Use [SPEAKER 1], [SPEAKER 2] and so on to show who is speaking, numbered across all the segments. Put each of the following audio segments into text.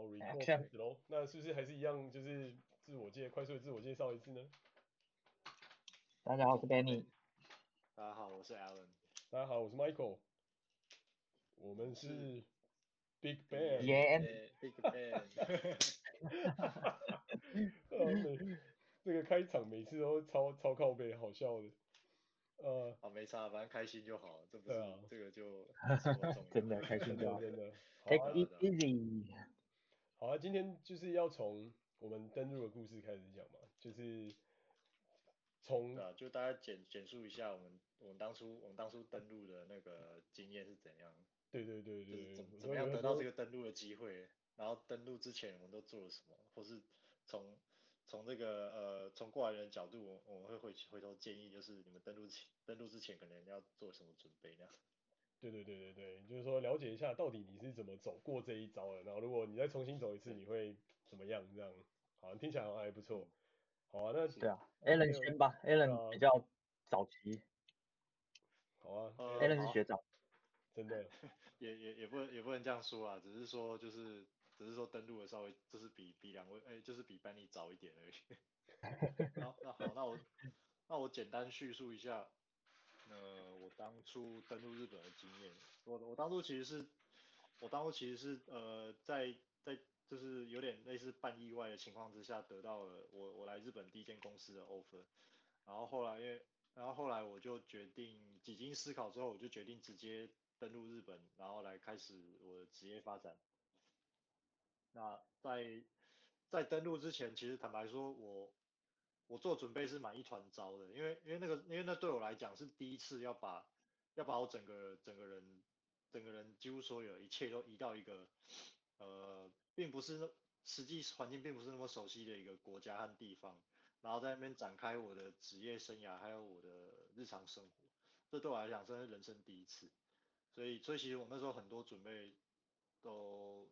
[SPEAKER 1] 好，record 开始喽。那是不是还是一样，就是自我介快速的自我介绍一次呢？
[SPEAKER 2] 大家好，我是 Benny。
[SPEAKER 3] 大家好，我是 Alan。
[SPEAKER 1] 大家好，我是 Michael。我们是 Big
[SPEAKER 2] Bang。
[SPEAKER 3] Big Bang。
[SPEAKER 1] 这个开场每次都超超靠背，好笑的。呃，
[SPEAKER 3] 好，没差，反正开心就好，这不是、啊、这个就
[SPEAKER 2] 真的开心就好，
[SPEAKER 1] 真的。
[SPEAKER 2] Take it easy。
[SPEAKER 1] 好啊，今天就是要从我们登录的故事开始讲嘛，就是从
[SPEAKER 3] 啊，就大家简简述一下我们我们当初我们当初登录的那个经验是怎样。
[SPEAKER 1] 对对对对。
[SPEAKER 3] 怎怎么样得到这个登录的机会？然后登录之前我们都做了什么？或是从从这个呃，从过来人的角度，我们会回回头建议，就是你们登录前登录之前，可能要做什么准备呢？
[SPEAKER 1] 对对对对对，就是说了解一下到底你是怎么走过这一招的，然后如果你再重新走一次，你会怎么样？这样，好，听起来好像还不错。好啊，那
[SPEAKER 2] 对啊，Alan 先吧，Alan 比较早期。
[SPEAKER 1] 好啊
[SPEAKER 2] ，Alan 是学长，
[SPEAKER 1] 真的，
[SPEAKER 3] 也也也不能也不能这样说啊，只是说就是。只是说登录的稍微就是比比两位，哎、欸，就是比班尼早一点而已。好，那好，那我那我简单叙述一下，呃，我当初登陆日本的经验。我我当初其实是，我当初其实是呃，在在就是有点类似半意外的情况之下，得到了我我来日本第一间公司的 offer。然后后来因为，然后后来我就决定几经思考之后，我就决定直接登陆日本，然后来开始我的职业发展。那在在登陆之前，其实坦白说，我我做准备是蛮一团糟的，因为因为那个因为那对我来讲是第一次要把要把我整个整个人整个人几乎所有一切都移到一个呃并不是实际环境并不是那么熟悉的一个国家和地方，然后在那边展开我的职业生涯还有我的日常生活，这对我来讲真是人生第一次，所以所以其实我那时候很多准备都。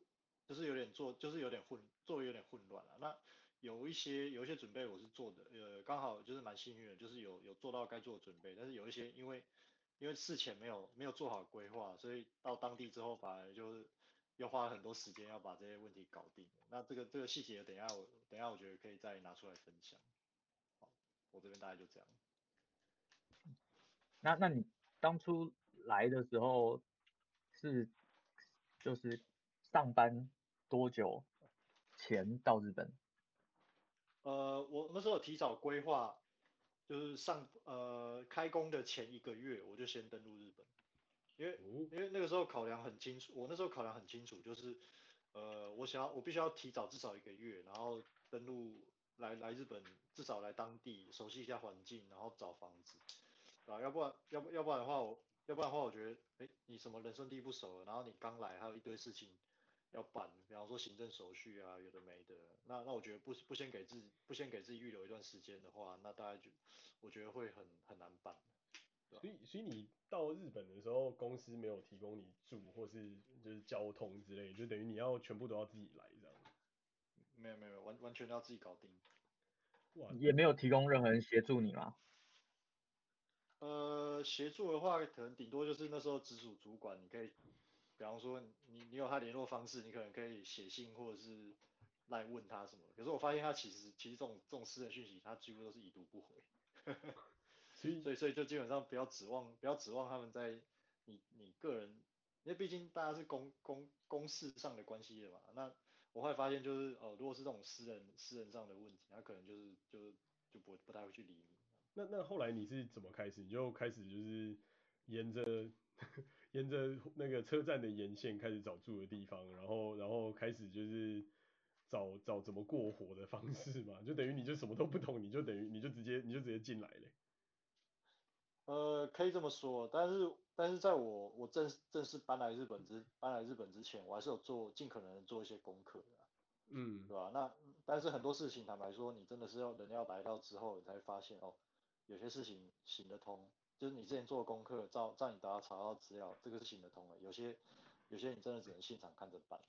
[SPEAKER 3] 就是有点做，就是有点混，做的有点混乱了。那有一些有一些准备我是做的，呃，刚好就是蛮幸运的，就是有有做到该做的准备。但是有一些因为因为事前没有没有做好规划，所以到当地之后反而就是要花很多时间要把这些问题搞定。那这个这个细节等一下我等一下我觉得可以再拿出来分享。好，我这边大概就这样。
[SPEAKER 2] 那那你当初来的时候是就是上班？多久前到日本？
[SPEAKER 3] 呃，我那时候提早规划，就是上呃开工的前一个月，我就先登陆日本，因为因为那个时候考量很清楚，我那时候考量很清楚，就是呃我想要我必须要提早至少一个月，然后登陆来来日本，至少来当地熟悉一下环境，然后找房子，啊，要不然要不要不然的话我要不然的话我觉得，哎、欸，你什么人生地不熟，然后你刚来还有一堆事情。要办，比方说行政手续啊，有的没的。那那我觉得不不先给自己不先给自己预留一段时间的话，那大概就我觉得会很很难办。
[SPEAKER 1] 所以所以你到日本的时候，公司没有提供你住或是就是交通之类，就等于你要全部都要自己来这样。
[SPEAKER 3] 没有没有，完完全要自己搞定。
[SPEAKER 2] 哇，也没有提供任何人协助你吗？
[SPEAKER 3] 呃，协助的话，可能顶多就是那时候直属主管，你可以。比方说你你有他联络方式，你可能可以写信或者是来问他什么。可是我发现他其实其实这种这种私人讯息，他几乎都是已读不回。所以所以所以就基本上不要指望不要指望他们在你你个人，因为毕竟大家是公公公事上的关系的嘛。那我会发现就是哦，如果是这种私人私人上的问题，他可能就是就就不不太会去理你。
[SPEAKER 1] 那那后来你是怎么开始？你就开始就是沿着。沿着那个车站的沿线开始找住的地方，然后然后开始就是找找怎么过活的方式嘛，就等于你就什么都不懂，你就等于你就直接你就直接进来了。
[SPEAKER 3] 呃，可以这么说，但是但是在我我正正式搬来日本之搬来日本之前，我还是有做尽可能做一些功课的，
[SPEAKER 1] 嗯，
[SPEAKER 3] 对吧？那但是很多事情坦白说，你真的是要人要来到之后，你才发现哦，有些事情行得通。就是你之前做的功课，照照你打查到资料，这个是行得通的。有些有些你真的只能现场看着办。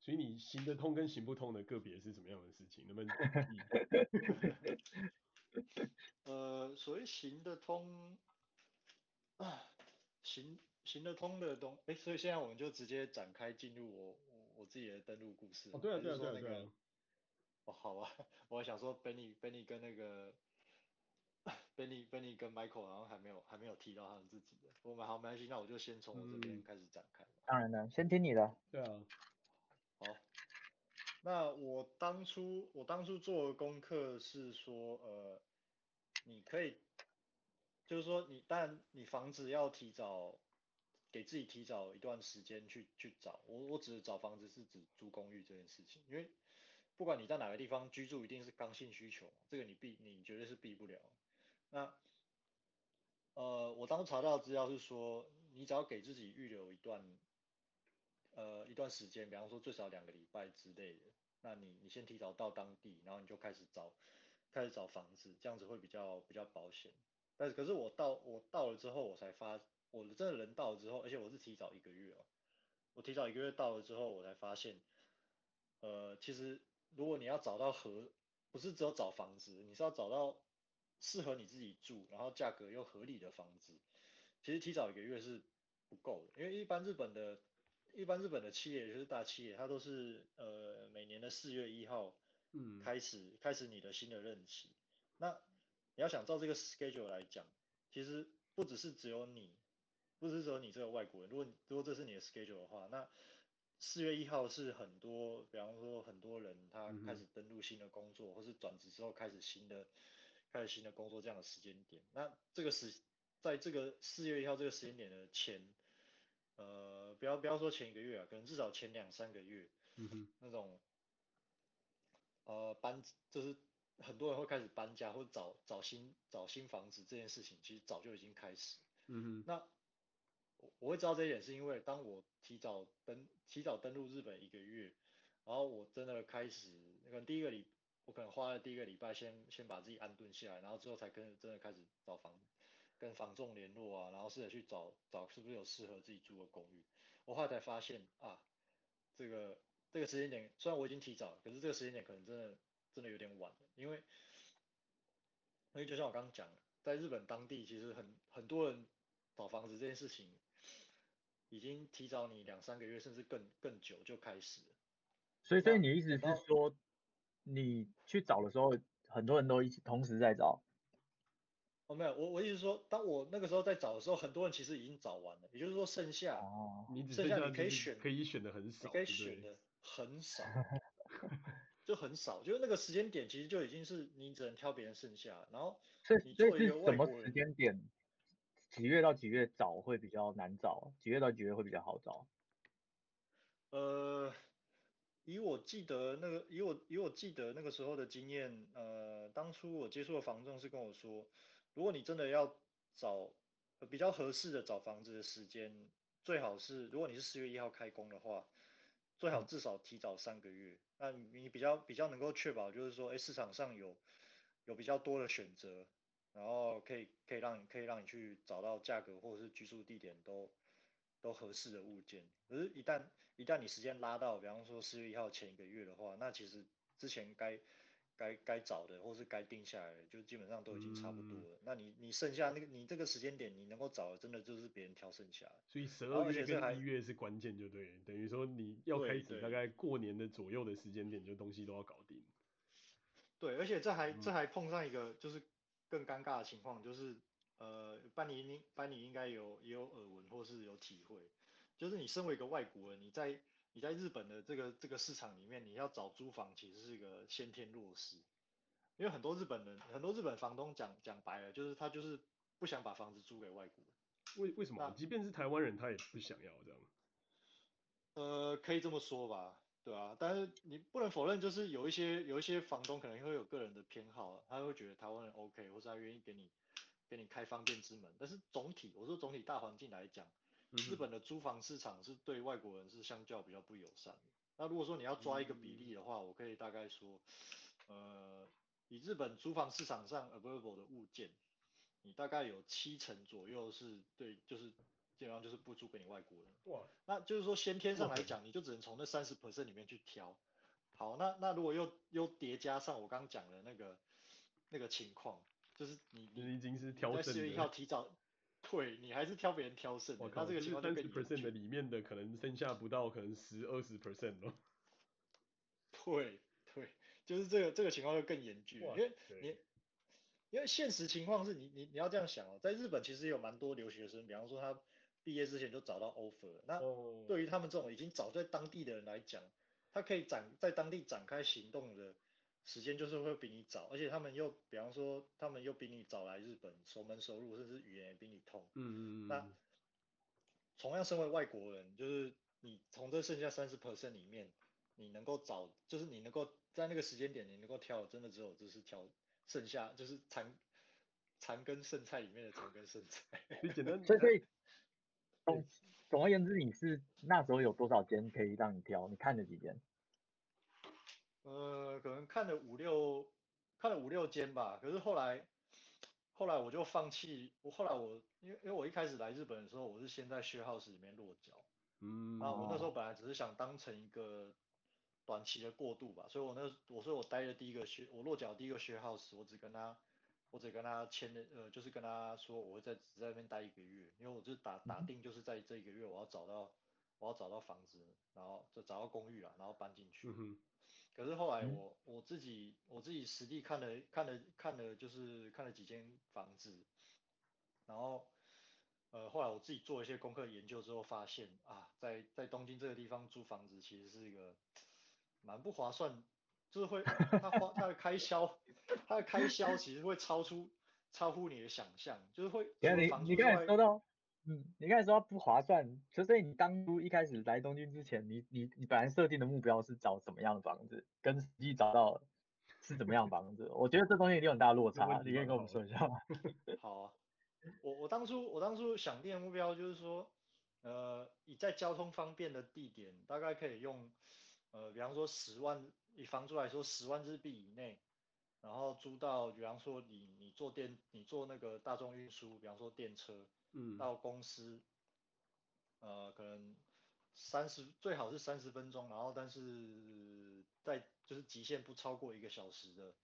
[SPEAKER 1] 所以你行得通跟行不通的个别是什么样的事情？能不能？
[SPEAKER 3] 呃，所谓行得通啊，行行得通的东，哎、欸，所以现在我们就直接展开进入我我自己的登录故事。
[SPEAKER 1] 哦，对啊，对啊，对啊，
[SPEAKER 3] 那个、
[SPEAKER 1] 对啊。
[SPEAKER 3] 哦，好吧，我还想说 Benny Benny 跟那个 Benny Benny 跟 Michael 好像还没有还没有提到他们自己的。我们好，没关系，那我就先从我这边开始展开。
[SPEAKER 2] 嗯、当然了，先听你的。
[SPEAKER 1] 对啊。
[SPEAKER 3] 好。那我当初我当初做的功课是说，呃，你可以，就是说你当然你房子要提早，给自己提早一段时间去去找。我我指的找房子是指租公寓这件事情，因为不管你在哪个地方居住，一定是刚性需求，这个你避你绝对是避不了。那，呃，我当时查到资料是说，你只要给自己预留一段。呃，一段时间，比方说最少两个礼拜之类的，那你你先提早到当地，然后你就开始找，开始找房子，这样子会比较比较保险。但是可是我到我到了之后，我才发，我真的人到了之后，而且我是提早一个月哦，我提早一个月到了之后，我才发现，呃，其实如果你要找到合，不是只有找房子，你是要找到适合你自己住，然后价格又合理的房子，其实提早一个月是不够的，因为一般日本的。一般日本的企业，也就是大企业，它都是呃每年的四月一号，嗯，开始、嗯、开始你的新的任期。那你要想照这个 schedule 来讲，其实不只是只有你，不只是只有你这个外国人。如果如果这是你的 schedule 的话，那四月一号是很多，比方说很多人他开始登录新的工作，嗯、或是转职之后开始新的开始新的工作这样的时间点。那这个时在这个四月一号这个时间点的前。呃，不要不要说前一个月啊，可能至少前两三个月，嗯哼，那种，呃搬就是很多人会开始搬家或者找找新找新房子这件事情，其实早就已经开始，嗯哼，那我我会知道这一点，是因为当我提早登提早登陆日本一个月，然后我真的开始，可能第一个礼，我可能花了第一个礼拜先先把自己安顿下来，然后之后才跟真的开始找房。跟房仲联络啊，然后试着去找找是不是有适合自己住的公寓。我后来才发现啊，这个这个时间点虽然我已经提早了，可是这个时间点可能真的真的有点晚了，因为因为就像我刚刚讲的，在日本当地其实很很多人找房子这件事情，已经提早你两三个月甚至更更久就开始了。
[SPEAKER 2] 所以所以你意思是说，你去找的时候，很多人都一起同时在找？
[SPEAKER 3] 哦，没有，我我意思是说，当我那个时候在找的时候，很多人其实已经找完了，也就是说剩下，
[SPEAKER 1] 哦、你
[SPEAKER 3] 剩下你可以选，
[SPEAKER 1] 可以选的很少，
[SPEAKER 3] 你可以选的很少，就很少，就是那个时间点其实就已经是你只能挑别人剩下，然后你作为一个外国人，
[SPEAKER 2] 什么时间点，几月到几月找会比较难找，几月到几月会比较好找？
[SPEAKER 3] 呃。以我记得那个，以我以我记得那个时候的经验，呃，当初我接触的房仲是跟我说，如果你真的要找比较合适的找房子的时间，最好是如果你是四月一号开工的话，最好至少提早三个月，那你比较比较能够确保就是说，哎，市场上有有比较多的选择，然后可以可以让你可以让你去找到价格或者是居住地点都都合适的物件，可是，一旦一旦你时间拉到，比方说四月一号前一个月的话，那其实之前该该该找的或是该定下来的，就基本上都已经差不多了。嗯、那你你剩下那个你这个时间点你能够找的，真的就是别人挑剩下的。
[SPEAKER 1] 所以十二月跟一月是关键，就对，等于说你要开始大概过年的左右的时间点，就东西都要搞定。
[SPEAKER 3] 对，而且这还、嗯、这还碰上一个就是更尴尬的情况，就是。呃，班尼你班尼应该有也有耳闻或是有体会，就是你身为一个外国人，你在你在日本的这个这个市场里面，你要找租房其实是一个先天弱势，因为很多日本人很多日本房东讲讲白了，就是他就是不想把房子租给外国人。
[SPEAKER 1] 为为什么？即便是台湾人，他也不想要这样。
[SPEAKER 3] 呃，可以这么说吧，对啊，但是你不能否认，就是有一些有一些房东可能会有个人的偏好，他会觉得台湾人 OK，或者他愿意给你。给你开方便之门，但是总体我说总体大环境来讲，日本的租房市场是对外国人是相较比较不友善的。那如果说你要抓一个比例的话，我可以大概说，呃，以日本租房市场上 available 的物件，你大概有七成左右是对，就是基本上就是不租给你外国人。哇，那就是说先天上来讲，你就只能从那三十 percent 里面去挑。好，那那如果又又叠加上我刚刚讲的那个那个情况。就是你，你已经是挑在四月一号提早，对，你还是挑别人挑剩的，他这个情况就更严
[SPEAKER 1] 重。的里面的可能剩下不到可能十二十 percent 咯。
[SPEAKER 3] 对对，就是这个这个情况就更严峻，因为你因为现实情况是你你你要这样想哦，在日本其实有蛮多留学生，比方说他毕业之前就找到 offer，那对于他们这种已经早在当地的人来讲，他可以展在当地展开行动的时间就是会比你早，而且他们又比方说他们又比你早来日本，熟门熟路，甚至语言也比你通。嗯嗯嗯。那同样身为外国人，就是你从这剩下三十 percent 里面。你能够找，就是你能够在那个时间点，你能够挑，真的只有就是挑剩下就是残残羹剩菜里面的残羹剩菜。
[SPEAKER 2] 所以所以总总而言之，你是那时候有多少间可以让你挑？你看了几间？
[SPEAKER 3] 呃，可能看了五六，看了五六间吧。可是后来后来我就放弃。我后来我因为因为我一开始来日本的时候，我是先在 share house 里面落脚。嗯。啊，我那时候本来只是想当成一个。短期的过渡吧，所以我那我说我待的第一个学，我落脚第一个 share house，我只跟他，我只跟他签的，呃，就是跟他说我会在只在那边待一个月，因为我就打打定就是在这一个月我要找到我要找到房子，然后就找到公寓了，然后搬进去。嗯、可是后来我我自己我自己实地看了看了看了就是看了几间房子，然后呃后来我自己做一些功课研究之后发现啊，在在东京这个地方租房子其实是一个。蛮不划算，就是会他花他的开销，他的开销其实会超出超乎你的想象，就是会。
[SPEAKER 2] 你你刚才说到，嗯，你刚才说不划算，所以你当初一开始来东京之前，你你你本来设定的目标是找什么样的房子，跟实际找到是怎么样的房子？我觉得这东西一定有很大落差，你可以跟我们说一下吗？
[SPEAKER 3] 好啊，我我当初我当初想定的目标就是说，呃，以在交通方便的地点，大概可以用。呃，比方说十万，以房租来说，十万日币以内，然后租到，比方说你你坐电，你坐那个大众运输，比方说电车，嗯，到公司，呃，可能三十，最好是三十分钟，然后但是在就是极限不超过一个小时的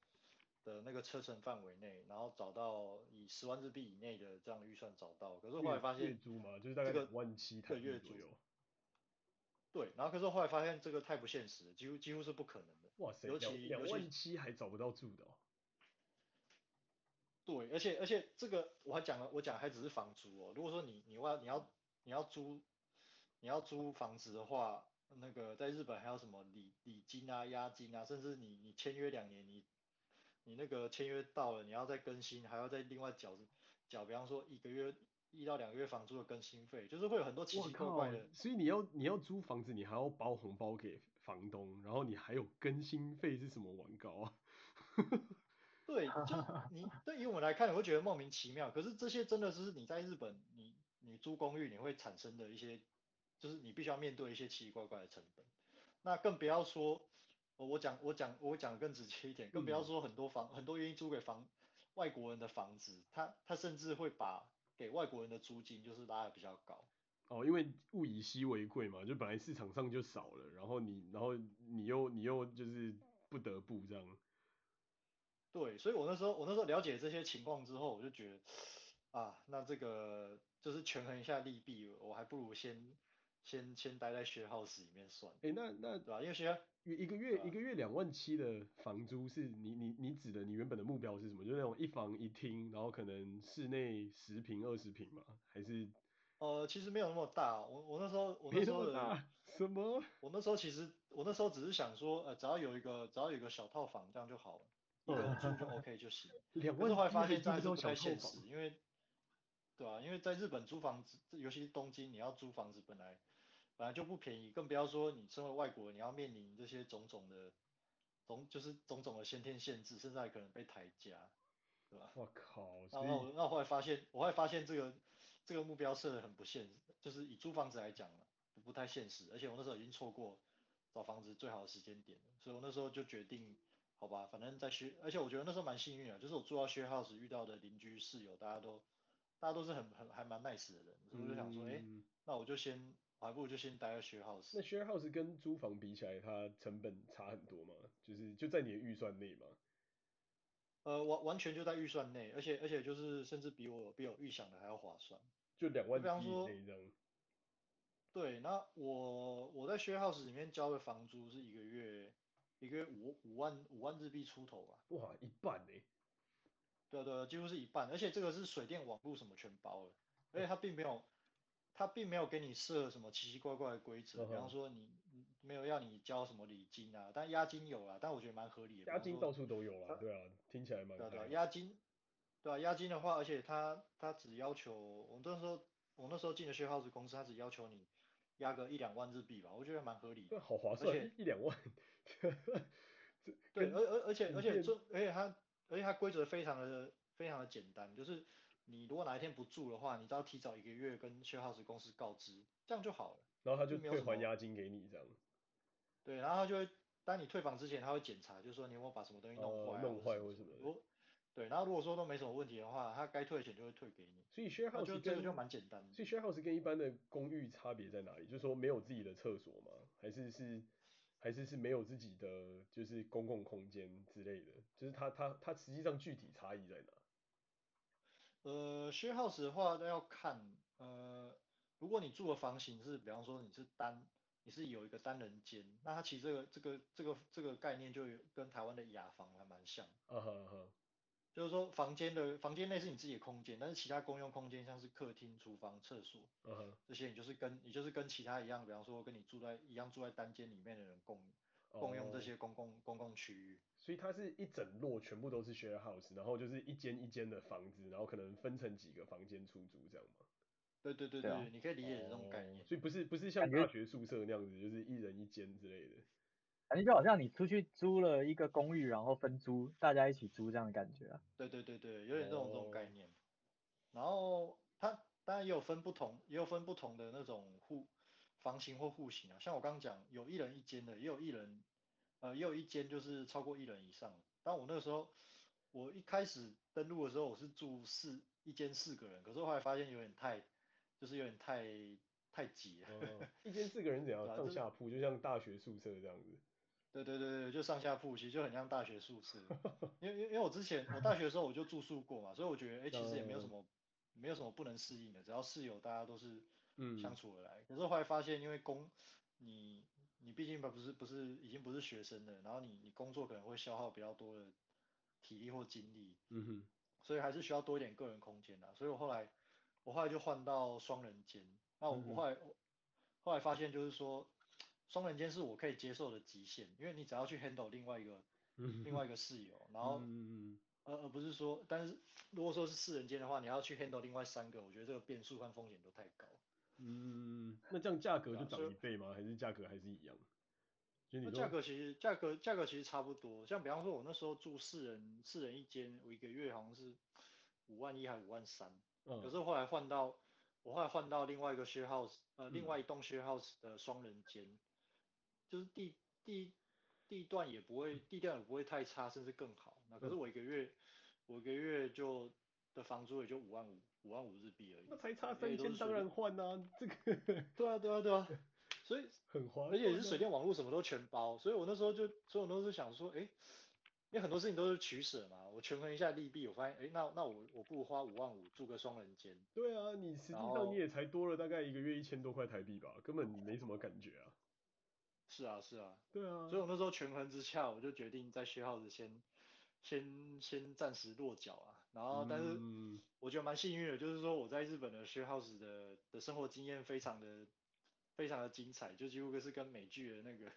[SPEAKER 3] 的那个车程范围内，然后找到以十万日币以内的这样预算找到，可是后来发现月
[SPEAKER 1] 租嘛，就是大概两万七台币左右。
[SPEAKER 3] 对，然后可是后来发现这个太不现实了，几乎几乎是不可能的。
[SPEAKER 1] 哇塞，尤其两万七还找不到住的哦。
[SPEAKER 3] 对，而且而且这个我还讲了，我讲还只是房租哦。如果说你你要你要你要租你要租房子的话，那个在日本还有什么礼礼金啊、押金啊，甚至你你签约两年，你你那个签约到了，你要再更新，还要再另外缴缴，比方说一个月。一到两个月房租的更新费，就是会有很多奇奇怪怪的。
[SPEAKER 1] 所以你要你要租房子，你还要包红包给房东，然后你还有更新费是什么玩高啊？
[SPEAKER 3] 对，就你对于我们来看，你会觉得莫名其妙。可是这些真的是你在日本，你你租公寓你会产生的一些，就是你必须要面对一些奇奇怪怪的成本。那更不要说，我讲我讲我讲更直接一点，更不要说很多房、嗯、很多愿意租给房外国人的房子，他他甚至会把。给外国人的租金就是拉的比较高
[SPEAKER 1] 哦，因为物以稀为贵嘛，就本来市场上就少了，然后你然后你又你又就是不得不这样。
[SPEAKER 3] 对，所以我那时候我那时候了解这些情况之后，我就觉得啊，那这个就是权衡一下利弊，我还不如先先先待在 share house 里面算。
[SPEAKER 1] 哎，那那
[SPEAKER 3] 对吧？因为 share
[SPEAKER 1] 一个月一个月两万七的房租是你你你指的你原本的目标是什么？就是那种一房一厅，然后可能室内十平二十平嘛？还是？
[SPEAKER 3] 呃，其实没有那么大。我我那时候我那时候的
[SPEAKER 1] 什么？
[SPEAKER 3] 我那时候其实我那时候只是想说，呃，只要有一个只要有一个小套房这样就好了，一个人住就 OK 就行。两万七后来发现这还是不太现实，因为对啊，因为在日本租房子，尤其是东京，你要租房子本来。本来就不便宜，更不要说你身为外国人，你要面临这些种种的，种就是种种的先天限制，甚至还可能被抬价，对吧？
[SPEAKER 1] 我靠！
[SPEAKER 3] 然后我，那我后来发现，我后来发现这个这个目标设的很不现实，就是以租房子来讲不，不太现实，而且我那时候已经错过找房子最好的时间点了，所以我那时候就决定，好吧，反正在学，而且我觉得那时候蛮幸运的，就是我住到 share house 遇到的邻居室友，大家都大家都是很很还蛮 nice 的人，所以我就想说，哎、嗯欸，那我就先。还不如就先待在 share house。
[SPEAKER 1] 那 share house 跟租房比起来，它成本差很多吗？就是就在你的预算内吗？
[SPEAKER 3] 呃，完完全就在预算内，而且而且就是甚至比我比我预想的还要划算，
[SPEAKER 1] 就两万。
[SPEAKER 3] 比方说，
[SPEAKER 1] 这
[SPEAKER 3] 对，那我我在 share house 里面交的房租是一个月一个月五五万五万日币出头吧。
[SPEAKER 1] 哇，一半呢？
[SPEAKER 3] 对对，几乎是一半，而且这个是水电网络什么全包了，而且它并没有，它并没有给你设什么奇奇怪怪的规则，比方说你没有要你交什么礼金啊，但押金有啊，但我觉得蛮合理的。
[SPEAKER 1] 押金到处都有啊，对啊，听起来蛮。
[SPEAKER 3] 对对，押金，对啊，押金的话，而且他他只要求我那时候我那时候进的 share house 公司，他只要求你押个一两万日币吧，我觉得蛮合理的。
[SPEAKER 1] 好划算，一两万。
[SPEAKER 3] 对，而而而且而且这而且它。而且它规则非常的非常的简单，就是你如果哪一天不住的话，你都要提早一个月跟 share house 公司告知，这样就好了。
[SPEAKER 1] 然后他就退还押金给你这样。
[SPEAKER 3] 对，然后他就会，当你退房之前，他会检查，就是说你有没有把什么东西弄坏、啊哦，弄坏或什么的。对，然后如果说都没什么问题的话，他该退的钱就会退给你。
[SPEAKER 1] 所以 share house
[SPEAKER 3] 就这个就蛮简单的。
[SPEAKER 1] 所以 share house 跟一般的公寓差别在哪里？就是说没有自己的厕所吗？还是是？还是是没有自己的，就是公共空间之类的，就是它它它实际上具体差异在哪？
[SPEAKER 3] 呃，share house 的话，那要看，呃，如果你住的房型是，比方说你是单，你是有一个单人间，那它其实这个这个这个这个概念就跟台湾的雅房还蛮像。
[SPEAKER 1] 嗯哼哼。
[SPEAKER 3] 就是说，房间的房间内是你自己的空间，但是其他公用空间，像是客厅、厨房、厕所，uh. 这些你就是跟你就是跟其他一样，比方说跟你住在一样住在单间里面的人共共用这些公共、oh. 公共区域。
[SPEAKER 1] 所以它是一整摞全部都是 share house，然后就是一间一间的房子，然后可能分成几个房间出租这样吗？
[SPEAKER 3] 对对对对，对啊、你可以理解这种概念。
[SPEAKER 1] Oh. 所以不是不是像大学宿舍那样子，就是一人一间之类的。
[SPEAKER 2] 感觉就好像你出去租了一个公寓，然后分租，大家一起租这样的感觉啊。
[SPEAKER 3] 对对对对，有点这种这种概念。Oh. 然后它当然也有分不同，也有分不同的那种户房型或户型啊。像我刚刚讲，有一人一间的，也有一人，呃，也有一间就是超过一人以上。但我那个时候，我一开始登录的时候，我是住四一间四个人，可是后来发现有点太，就是有点太太挤了。
[SPEAKER 1] Oh. 一间四个人怎样？上下铺，就像大学宿舍这样子。
[SPEAKER 3] 对对对对，就上下铺，其实就很像大学宿舍。因为因为因为我之前我大学的时候我就住宿过嘛，所以我觉得哎，其实也没有什么没有什么不能适应的，只要室友大家都是相处而来。嗯、可是后来发现，因为工你你毕竟不是不是已经不是学生了，然后你你工作可能会消耗比较多的体力或精力，
[SPEAKER 1] 嗯哼，
[SPEAKER 3] 所以还是需要多一点个人空间的。所以我后来我后来就换到双人间。那我我后来、嗯、哼后来发现就是说。双人间是我可以接受的极限，因为你只要去 handle 另外一个，另外一个室友，然后，而而不是说，但是如果说是四人间的话，你要去 handle 另外三个，我觉得这个变数和风险都太高。
[SPEAKER 1] 嗯，那这样价格就涨一倍吗？还是价格还是一样？
[SPEAKER 3] 那价格其实价格价格其实差不多，像比方说我那时候住四人四人一间，我一个月好像是五万一还五万三，嗯，可是后来换到我后来换到另外一个 share house，呃，另外一栋 share house 的双人间。就是地地地段也不会，地段也不会太差，甚至更好。那可是我一个月，嗯、我一个月就的房租也就五万五，五万五日币而已。
[SPEAKER 1] 那才差三千，当然换啊，这个。
[SPEAKER 3] 对啊对啊对啊，所以
[SPEAKER 1] 很划，
[SPEAKER 3] 而且是水电网络什么都全包，所以我那时候就，所以我都是想说，哎、欸，因为很多事情都是取舍嘛，我权衡一下利弊，我发现，哎、欸，那那我我不如花五万五住个双人间。
[SPEAKER 1] 对啊，你实际上你也才多了大概一个月一千多块台币吧，根本你没什么感觉啊。
[SPEAKER 3] 是啊是啊，
[SPEAKER 1] 对啊，
[SPEAKER 3] 所以我那时候权衡之下，我就决定在 share house 先先先暂时落脚啊。然后，但是我觉得蛮幸运的，就是说我在日本的 share house 的的生活经验非常的非常的精彩，就几乎是跟美剧的那个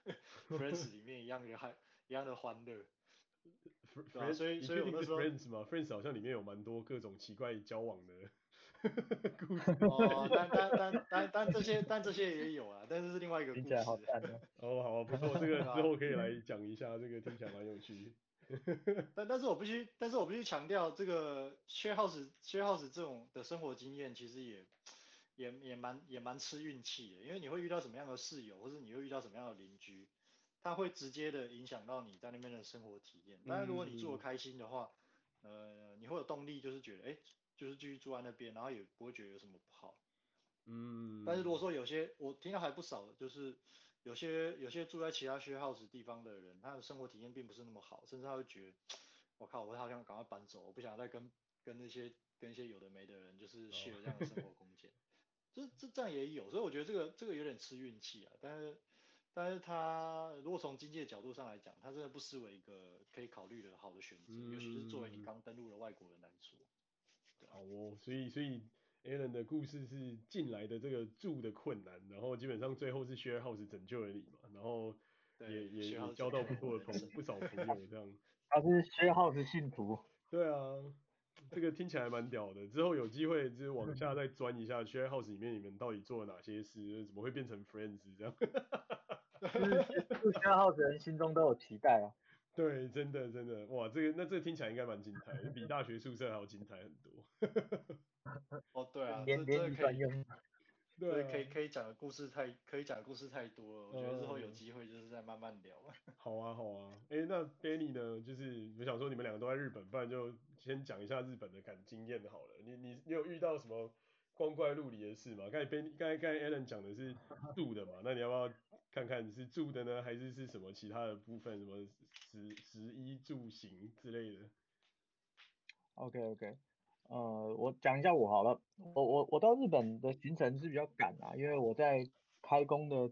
[SPEAKER 3] Friends 里面一样的嗨一样的欢乐。
[SPEAKER 1] 对啊，所以所以我那时候 Friends 嘛，Friends 好像里面有蛮多各种奇怪交往的。
[SPEAKER 3] 哦，但但但但但这些但这些也有啊，但是是另外一个故事。
[SPEAKER 2] 好
[SPEAKER 1] 哦，好啊，不错，这个之后可以来讲一下，这个听起来蛮有趣。
[SPEAKER 3] 但但是我必须，但是我必须强调，这个 share house share house 这种的生活经验，其实也也也蛮也蛮吃运气的，因为你会遇到什么样的室友，或者你会遇到什么样的邻居，它会直接的影响到你在那边的生活体验。当然，如果你住得开心的话，呃，你会有动力，就是觉得，哎。就是继续住在那边，然后也不会觉得有什么不好。
[SPEAKER 1] 嗯。
[SPEAKER 3] 但是如果说有些我听到还不少，就是有些有些住在其他 share house 地方的人，他的生活体验并不是那么好，甚至他会觉得，我靠，我好想赶快搬走，我不想再跟跟那些跟一些有的没的人就是 share 这样的生活空间。这这这样也有，所以我觉得这个这个有点吃运气啊。但是但是他如果从经济的角度上来讲，他真的不失为一个可以考虑的好的选择，嗯、尤其是作为你刚登陆的外国人来说。
[SPEAKER 1] 好哦，所以所以 Alan 的故事是进来的这个住的困难，然后基本上最后是 Share House 拯救了你嘛，然后也也也交到不错的朋友，不少朋友这样。
[SPEAKER 2] 他是 Share House 信徒。
[SPEAKER 1] 对啊。这个听起来蛮屌的，之后有机会就是往下再钻一下，Share House 里面你们到底做了哪些事，怎么会变成 Friends 这样？
[SPEAKER 2] 就是 Share House 人心中都有期待啊。
[SPEAKER 1] 对，真的真的，哇，这个那这个听起来应该蛮精彩，比大学宿舍还要精彩很多。
[SPEAKER 3] 哦，对啊，
[SPEAKER 2] 连连你专用。
[SPEAKER 3] 对，可以可以讲的故事太可以讲的故事太多了，我觉得之后有机会就是再慢慢聊。
[SPEAKER 1] 好啊好啊，哎、欸，那 Benny 呢？就是我想说你们两个都在日本，不然就先讲一下日本的感经验好了。你你你有遇到什么光怪陆离的事嘛？刚才刚才刚才 Alan 讲的是 住的嘛，那你要不要看看是住的呢，还是是什么其他的部分，什么食食衣住行之类的
[SPEAKER 2] ？OK OK。呃，我讲一下我好了，我我我到日本的行程是比较赶啊，因为我在开工的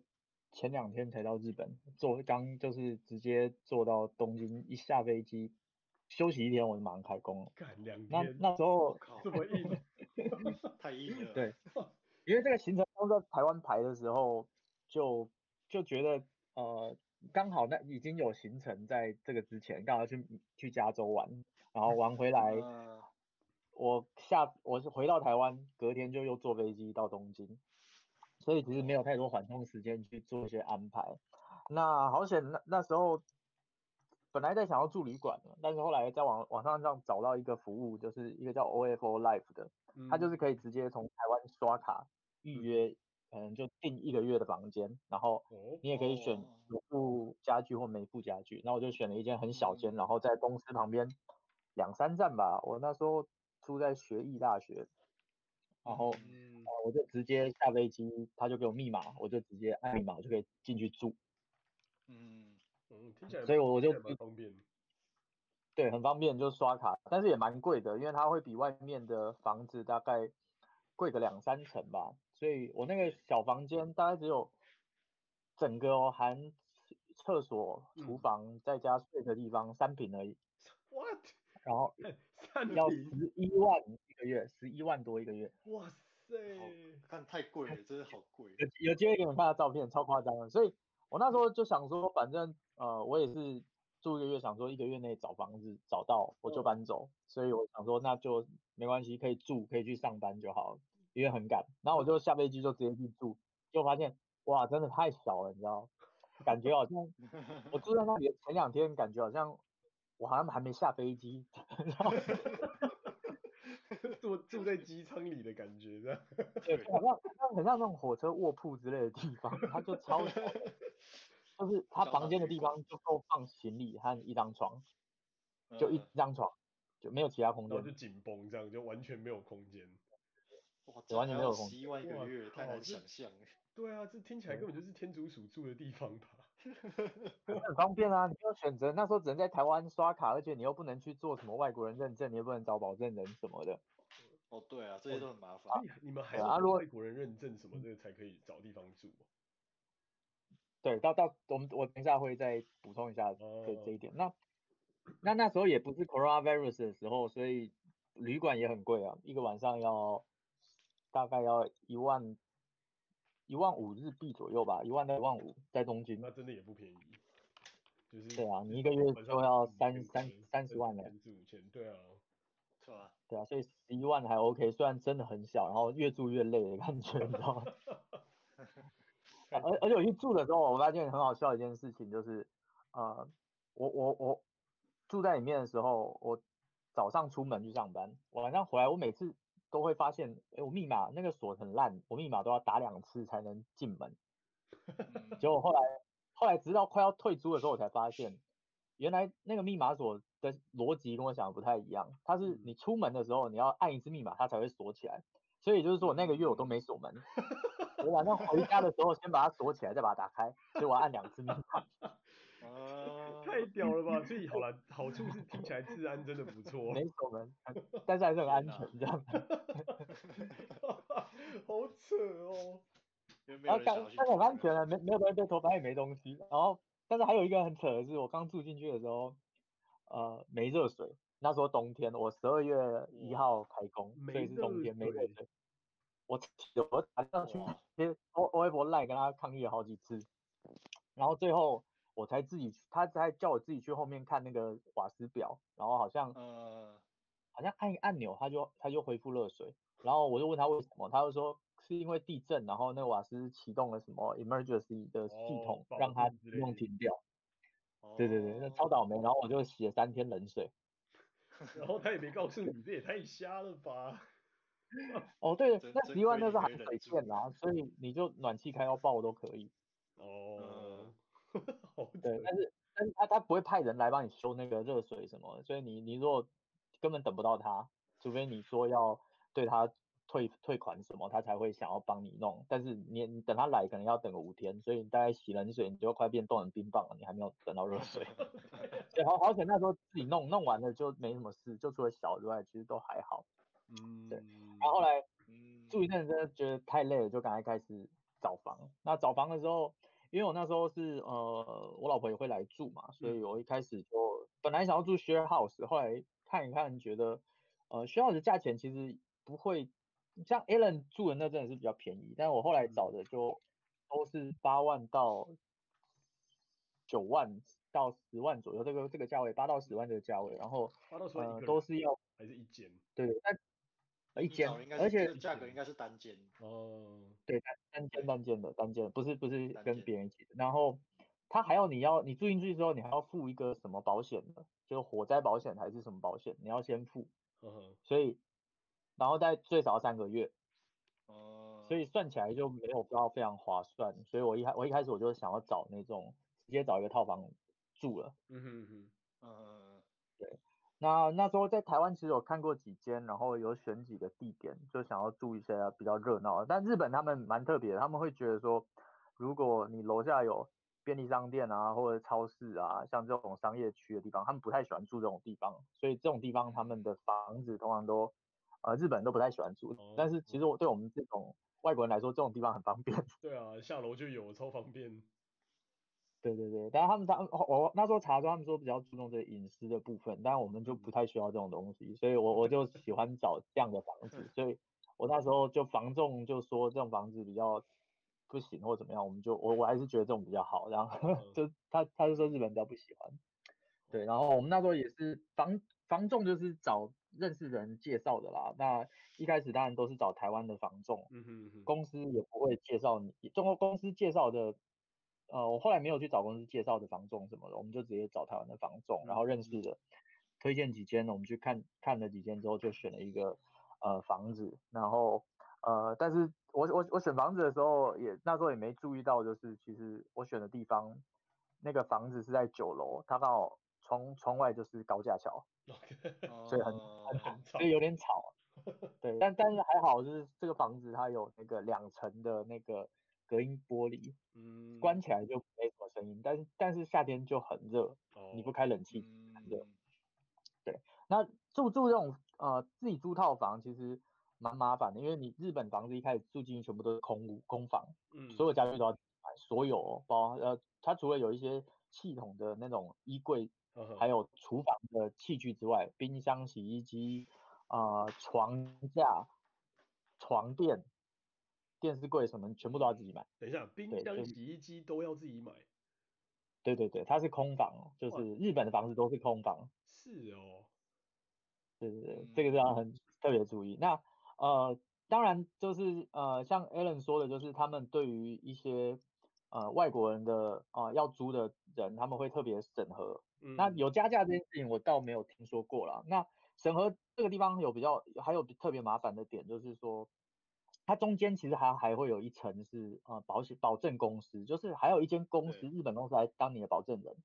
[SPEAKER 2] 前两天才到日本，坐刚就是直接坐到东京，一下飞机休息一天我就马上开工了。
[SPEAKER 1] 赶两天。
[SPEAKER 2] 那那时候
[SPEAKER 1] 这么硬，
[SPEAKER 3] 太硬了。
[SPEAKER 2] 对，因为这个行程刚在台湾排的时候，就就觉得呃刚好那已经有行程在这个之前，刚好去去加州玩，然后玩回 来。呃我下我是回到台湾，隔天就又坐飞机到东京，所以其实没有太多缓冲时间去做一些安排。那好险，那那时候本来在想要住旅馆的，但是后来在网网上上找到一个服务，就是一个叫 OFO Life 的，它就是可以直接从台湾刷卡预约，可能就订一个月的房间，然后你也可以选有附家具或没附家具。那我就选了一间很小间，然后在公司旁边两三站吧。我那时候。住在学艺大学，然后、嗯、我就直接下飞机，他就给我密码，我就直接按密码，我就可以进去住。
[SPEAKER 1] 嗯嗯，听起来，
[SPEAKER 2] 所以我我就
[SPEAKER 1] 蛮方便。
[SPEAKER 2] 对，很方便，就刷卡，但是也蛮贵的，因为它会比外面的房子大概贵个两三成吧。所以我那个小房间大概只有整个、哦、含厕所、厨房、嗯、再加睡的地方三平而已。
[SPEAKER 1] What？
[SPEAKER 2] 然后 要十一万一个月，十一万多一个月。
[SPEAKER 1] 哇塞，
[SPEAKER 3] 看太贵了，真的好贵。
[SPEAKER 2] 有有机会给你们看下照片，超夸张的。所以我那时候就想说，反正呃我也是住一个月，想说一个月内找房子找到我就搬走。所以我想说那就没关系，可以住可以去上班就好了，因为很赶。然后我就下飞机就直接去住，就发现哇真的太小了，你知道，感觉好像 我住在那里前两天感觉好像。我好像还没下飞机，然后
[SPEAKER 1] 住住在机舱里的感觉，这样。
[SPEAKER 2] 对，好像好像很像那种火车卧铺之类的地方，它就超小，就是他房间的地方就够放行李和一张床，就一张床，就没有其他空间。
[SPEAKER 1] 就紧绷这样，就完全没有空间。
[SPEAKER 3] 哇，完全没有空间。十一万一个月，太难想象。
[SPEAKER 1] 对啊，这听起来根本就是天竺鼠住的地方吧。
[SPEAKER 2] 很方便啊，你有选择那时候只能在台湾刷卡，而且你又不能去做什么外国人认证，你又不能找保证人什么的。
[SPEAKER 3] 哦，对啊，这些都很麻烦。
[SPEAKER 1] 你们还要外国人认证什么的才可以找地方住？
[SPEAKER 2] 对，到到我们我等一下会再补充一下这这一点。那那那时候也不是 coronavirus 的时候，所以旅馆也很贵啊，一个晚上要大概要一万。一万五日币左右吧，一万到一万五，在东京。
[SPEAKER 1] 那真的也不便宜。就是。
[SPEAKER 2] 对啊，你一个月就要三三三十万了。
[SPEAKER 1] 三四五千，对啊。
[SPEAKER 3] 是吧？
[SPEAKER 2] 对啊，所以十一万还 OK，虽然真的很小，然后越住越累的感觉，你知道吗？而而且我去住的时候，我发现很好笑的一件事情就是，呃，我我我住在里面的时候，我早上出门去上班，晚上回来，我每次。都会发现，哎，我密码那个锁很烂，我密码都要打两次才能进门。结果后来，后来直到快要退租的时候，我才发现，原来那个密码锁的逻辑跟我想的不太一样。它是你出门的时候，你要按一次密码，它才会锁起来。所以就是说我那个月我都没锁门，我晚上回家的时候先把它锁起来，再把它打开，所以我要按两次密码。
[SPEAKER 1] 啊，太太屌了吧！所以好了，好处是听起来治安真的不错，
[SPEAKER 2] 没锁门，但是还是很安全，这样。
[SPEAKER 1] 好扯哦。
[SPEAKER 2] 然后刚刚很安全了，没没有东西被偷，反正也没东西。然后，但是还有一个很扯的是，我刚住进去的时候，呃，没热水。那时候冬天，我十二月一号开工，所以是冬天没热水。我我打电话去接欧欧微博赖跟他抗议了好几次，然后最后我才自己，他才叫我自己去后面看那个瓦斯表，然后好像呃好像按一按钮，他就他就恢复热水。然后我就问他为什么，他就说是因为地震，然后那个瓦斯启动了什么 emergency 的系统，让它自动停掉。对对对，那超倒霉。然后我就洗了三天冷水。
[SPEAKER 1] 然后他也没告诉你，这也太瞎了吧？
[SPEAKER 2] 哦，对，那十一万那是含水电啦，所以你就暖气开到爆都可以。
[SPEAKER 1] 哦，
[SPEAKER 2] 对，但是但是他他不会派人来帮你修那个热水什么的，所以你你如果根本等不到他，除非你说要对他退退款什么，他才会想要帮你弄。但是你你等他来可能要等个五天，所以你大概洗冷水你就快变冻成冰棒了，你还没有等到热水。对，好好险那时候自己弄弄完了就没什么事，就除了小之外其实都还好。嗯，对。然后后来住一阵子真的觉得太累了，就赶快开始找房。那找房的时候，因为我那时候是呃我老婆也会来住嘛，所以我一开始就本来想要住 share house，后来看一看觉得呃 share house 的价钱其实不会像 Alan 住的那阵是比较便宜，但是我后来找的就都是八万到九万。到十万左右，这个这个价位，八到十万这个价位，然后呃都是要
[SPEAKER 1] 还是一间？
[SPEAKER 2] 对，但一间，而且
[SPEAKER 3] 价格应该是单间
[SPEAKER 1] 哦，
[SPEAKER 2] 对，单单间单间的单间，不是不是跟别人一起的。然后他还要你要你住进去之后，你还要付一个什么保险的，就是火灾保险还是什么保险，你要先付。
[SPEAKER 1] 嗯，
[SPEAKER 2] 所以然后在最少三个月，哦，所以算起来就没有到非常划算。所以我一开我一开始我就想要找那种直接找一个套房。住了，
[SPEAKER 1] 嗯哼哼，
[SPEAKER 2] 嗯，对，那那时候在台湾其实有看过几间，然后有选几个地点，就想要住一些比较热闹。但日本他们蛮特别，他们会觉得说，如果你楼下有便利商店啊，或者超市啊，像这种商业区的地方，他们不太喜欢住这种地方。所以这种地方他们的房子通常都，呃，日本人都不太喜欢住。哦，但是其实我对我们这种外国人来说，这种地方很方便。
[SPEAKER 1] 对啊，下楼就有，超方便。
[SPEAKER 2] 对对对，但是他们他我那时候查说他们说比较注重这个隐私的部分，但是我们就不太需要这种东西，所以我我就喜欢找这样的房子，所以我那时候就房仲就说这种房子比较不行或怎么样，我们就我我还是觉得这种比较好，然后 就他他就说日本比较不喜欢，对，然后我们那时候也是房房仲就是找认识人介绍的啦，那一开始当然都是找台湾的房仲，
[SPEAKER 1] 嗯哼哼，
[SPEAKER 2] 公司也不会介绍你，中国公司介绍的。呃，我后来没有去找公司介绍的房仲什么的，我们就直接找台湾的房仲，然后认识的，推荐几间，我们去看看了几间之后，就选了一个呃房子，然后呃，但是我我我选房子的时候也那时候也没注意到，就是其实我选的地方那个房子是在九楼，它刚好窗窗外就是高架桥，Okay. 所以很很所以有点吵，对，但但是还好，就是这个房子它有那个两层的那个。隔音玻璃，嗯，关起来就没什么声音，但是但是夏天就很热，哦，你不开冷气很热，嗯，对，那住住这种呃自己租套房其实蛮麻烦的，因为你日本房子一开始住进去全部都是空屋空房，嗯，所有家具都要买，所有，哦，包呃它除了有一些系统的那种衣柜，嗯，还有厨房的器具之外，冰箱、洗衣机啊，呃，床架、床垫。电视柜什么全部都要自己买。
[SPEAKER 1] 等一下，冰箱、洗衣机都要自己买。
[SPEAKER 2] 对对对，它是空房，就是日本的房子都是空房。
[SPEAKER 1] 是哦。
[SPEAKER 2] 对对对，这个是要很特别注意。那呃，当然就是呃，像 Alan 说的，就是他们对于一些呃外国人的啊、呃、要租的人，他们会特别审核。嗯。那有加价这件事情，我倒没有听说过啦。那审核这个地方有比较还有特别麻烦的点，就是说。它中间其实还还会有一层是呃保险保证公司，就是还有一间公司日本公司来当你的保证人，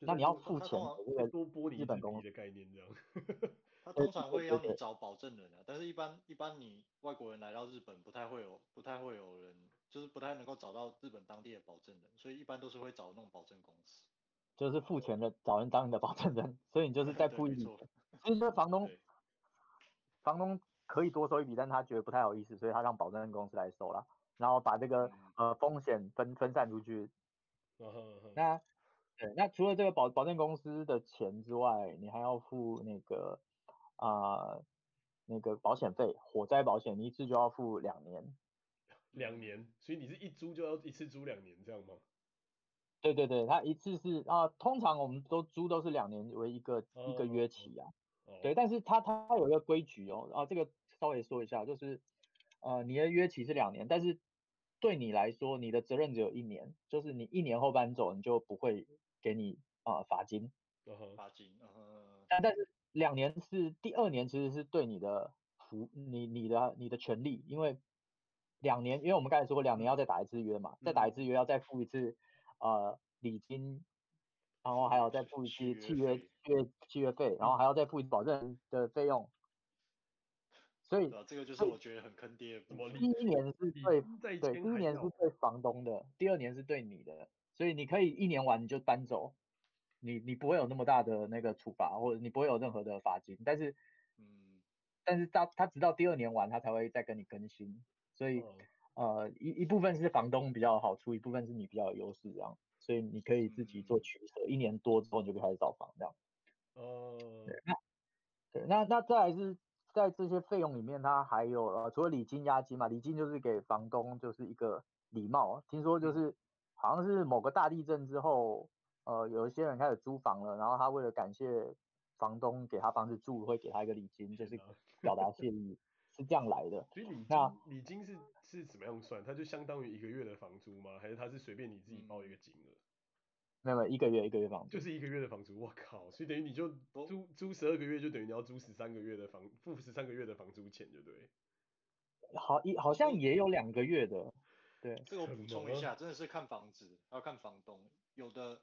[SPEAKER 2] 那你要付钱这个
[SPEAKER 1] 多玻璃
[SPEAKER 2] 日本公司
[SPEAKER 1] 的概念这样。
[SPEAKER 3] 他通常会要你找保证人啊，但是一般一般你外国人来到日本不太会有不太会有人，就是不太能够找到日本当地的保证人，所以一般都是会找那种保证公司。
[SPEAKER 2] 就是付钱的找人当你的保证人，所以你就是在付一笔。其实房东，房东可以多收一笔，但他觉得不太好意思，所以他让保证公司来收了，然后把这个呃风险分分散出去。那对，那除了这个保保证公司的钱之外，你还要付那个啊、呃、那个保险费，火灾保险你一次就要付两年。
[SPEAKER 1] 两年，所以你是一租就要一次租两年这样吗？
[SPEAKER 2] 对对对，他一次是啊，通常我们都租都是两年为一个、oh, 一个约期啊。Oh. 对，但是他他有一个规矩哦，啊，这个稍微说一下，就是呃，你的约期是两年，但是对你来说，你的责任只有一年，就是你一年后搬走，你就不会给你啊罚金。
[SPEAKER 3] 罚、uh-huh. 金。
[SPEAKER 2] 但但是两年是第二年，其实是对你的服，你你的你的权利，因为两年，因为我们刚才说过两年要再打一次约嘛，再打一次约要再付一次。呃，礼金，然后还要再付一次契约契约契约费，然后还要再付一保证的费用。所以，
[SPEAKER 3] 这个就是我觉得很坑爹。
[SPEAKER 2] 第 一年是对对，第一年是对房东的，第二年是对你的，所以你可以一年完你就搬走，你你不会有那么大的那个处罚，或者你不会有任何的罚金。但是，嗯，但是他他直到第二年完他才会再跟你更新，所以。嗯呃，一一部分是房东比较有好处，一部分是你比较有优势，这样，所以你可以自己做取舍。一年多之后你就可以开始找房，这样。哦、uh...。对，那对，那那再来是在这些费用里面，它还有呃，除了礼金、押金嘛，礼金就是给房东就是一个礼貌。听说就是好像是某个大地震之后，呃，有一些人开始租房了，然后他为了感谢房东给他房子住，会给他一个礼金，就是表达谢意。是这样来的，
[SPEAKER 1] 所以礼金礼金是是怎么样算？它就相当于一个月的房租吗？还是它是随便你自己报一个金额？
[SPEAKER 2] 没有，一个月一个月房租，
[SPEAKER 1] 就是一个月的房租。我靠，所以等于你就租租十二个月，就等于你要租十三个月的房，付十三个月的房租钱，对不对？
[SPEAKER 2] 好一好像也有两个月的，对。
[SPEAKER 3] 这个我补充一下，真的是看房子，要看房东，有的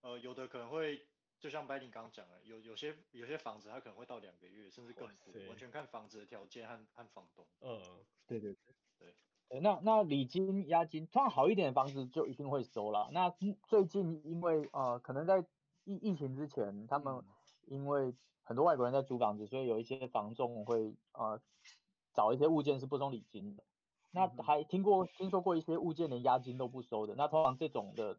[SPEAKER 3] 呃有的可能会。就像白领刚刚讲的，有有些有些房子它可能会到两个月，甚至更多，完全看房子的条件和和房东。
[SPEAKER 2] 嗯，对对对对。那那礼金押金，通常好一点的房子就一定会收了。那最近因为呃可能在疫疫情之前，他们因为很多外国人在租房子，所以有一些房仲会呃找一些物件是不收礼金的。那还听过听说过一些物件连押金都不收的。那通常这种的。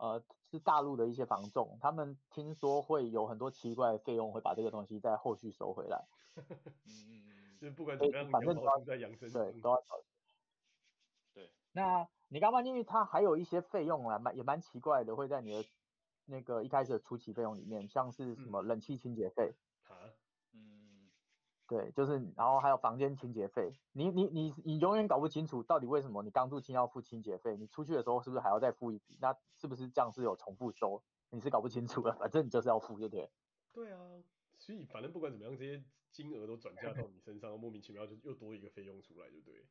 [SPEAKER 2] 呃，是大陆的一些房仲，他们听说会有很多奇怪的费用，会把这个东西在后续收回来。
[SPEAKER 1] 嗯嗯嗯，就不管怎么样，反正都要在养生。
[SPEAKER 2] 对，都要那你刚刚因为它还有一些费用啊，蛮也蛮奇怪的，会在你的那个一开始的初期费用里面，像是什么冷气清洁费。
[SPEAKER 1] 啊？
[SPEAKER 2] 对，就是，然后还有房间清洁费，你你你你永远搞不清楚到底为什么你刚住进要付清洁费，你出去的时候是不是还要再付一笔？那是不是这样是有重复收？你是搞不清楚了，反正你就是要付，对不对？
[SPEAKER 1] 对啊，所以反正不管怎么样，这些金额都转嫁到你身上，莫名其妙就又多一个费用出来，对不对？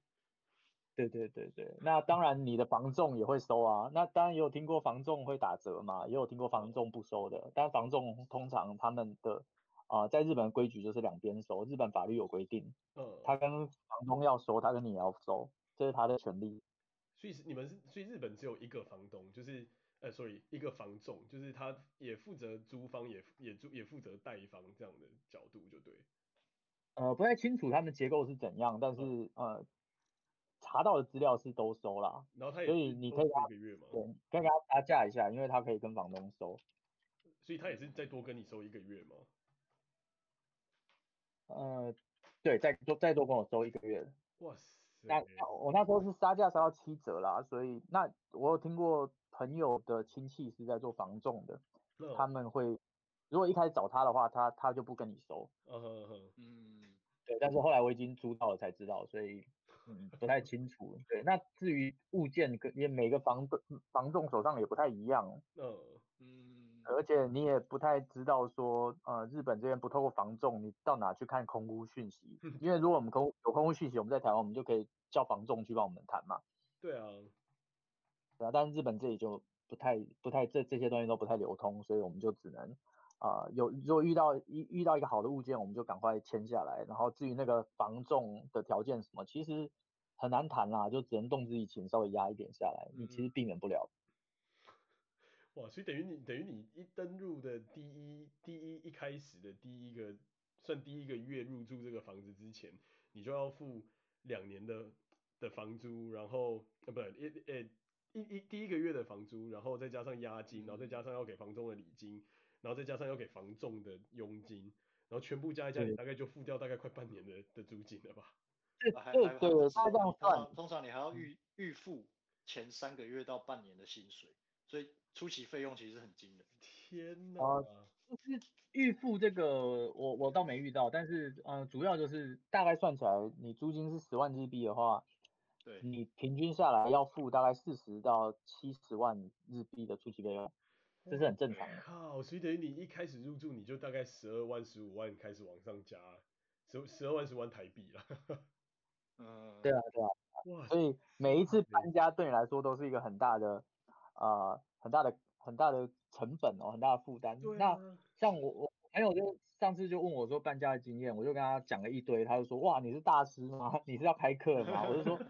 [SPEAKER 2] 对对对对，那当然你的房仲也会收啊，那当然也有听过房仲会打折嘛，也有听过房仲不收的，但房仲通常他们的。啊、呃，在日本的规矩就是两边收，日本法律有规定，嗯，他跟房东要收，他跟你也要收，这是他的权利。
[SPEAKER 1] 所以是你们是，所以日本只有一个房东，就是呃，sorry，一个房仲，就是他也负责租方，也也租也负责贷方这样的角度就对。
[SPEAKER 2] 呃，不太清楚他们结构是怎样，但是、嗯、呃，查到的资料是都收啦。
[SPEAKER 1] 然后他也
[SPEAKER 2] 所以你可以一个月嘛，对，跟他加价一下，因为他可以跟房东收。
[SPEAKER 1] 所以他也是再多跟你收一个月吗？
[SPEAKER 2] 呃，对，再多再多跟我收一个月。
[SPEAKER 1] 哇塞！
[SPEAKER 2] 那我那时候是杀价杀到七折啦，所以那我有听过朋友的亲戚是在做房仲的，嗯、他们会如果一开始找他的话，他他就不跟你收。嗯，对，但是后来我已经租到了才知道，所以嗯不太清楚。对，那至于物件跟也每个房房仲手上也不太一样。嗯嗯。而且你也不太知道说，呃，日本这边不透过房仲，你到哪去看空屋讯息？因为如果我们空有空屋讯息，我们在台湾，我们就可以叫房仲去帮我们谈嘛。
[SPEAKER 1] 对啊，
[SPEAKER 2] 对啊，但是日本这里就不太不太这这些东西都不太流通，所以我们就只能啊、呃，有如果遇到一遇到一个好的物件，我们就赶快签下来。然后至于那个房仲的条件什么，其实很难谈啦，就只能动之以情，稍微压一点下来，你其实避免不了。
[SPEAKER 1] 哇，所以等于你等于你一登入的第一第一一开始的第一个算第一个月入住这个房子之前，你就要付两年的的房租，然后呃不一呃一一第一个月的房租，然后再加上押金，然后再加上要给房东的礼金，然后再加上要给房仲的佣金，然后全部加一加，你大概就付掉大概快半年的的租金了吧？
[SPEAKER 2] 对对对，他这样算，
[SPEAKER 3] 通常你还要预预付前三个月到半年的薪水，所以初期费用其实很惊人。
[SPEAKER 1] 天哪！
[SPEAKER 2] 呃，就是预付这个，我我倒没遇到，但是呃，主要就是大概算起来，你租金是十万日币的话，
[SPEAKER 3] 对，
[SPEAKER 2] 你平均下来要付大概四十到七十万日币的初期费用，这是很正常的。
[SPEAKER 1] 靠，所以等于你一开始入住你就大概十二万、十五万开始往上加，十十二万、十万台币了。
[SPEAKER 3] 嗯，
[SPEAKER 2] 对啊，对啊，
[SPEAKER 1] 哇，
[SPEAKER 2] 所以每一次搬家对你来说都是一个很大的，呃，很大的很大的成本哦，很大的负担。
[SPEAKER 1] 对啊，
[SPEAKER 2] 那像我我朋友就上次就问我说搬家的经验，我就跟他讲了一堆，他就说哇，你是大师吗？你是要开课吗？我就说，是，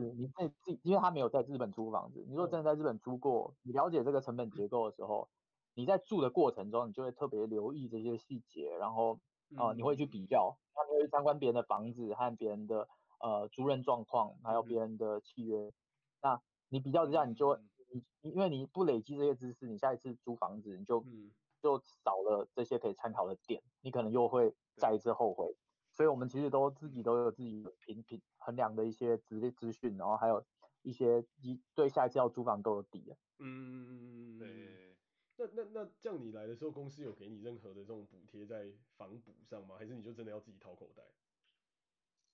[SPEAKER 2] 你自己自己，因为他没有在日本租房子，你说真的在日本租过，你了解这个成本结构的时候，你在住的过程中，你就会特别留意这些细节，然后呃，你会去比较，他会去参观别人的房子和别人的。呃，租赁状况，还有别人的契约，嗯、那你比较之下，你就会，你、嗯、因为你不累积这些知识，你下一次租房子，你就、嗯、就少了这些可以参考的点，你可能又会再一次后悔。对所以我们其实都自己都有自己评评衡量的一些资资讯，然后还有一些一对下一次要租房都有底的。
[SPEAKER 1] 嗯，对。那那那这样你来的时候，公司有给你任何的这种补贴在房补上吗？还是你就真的要自己掏口袋？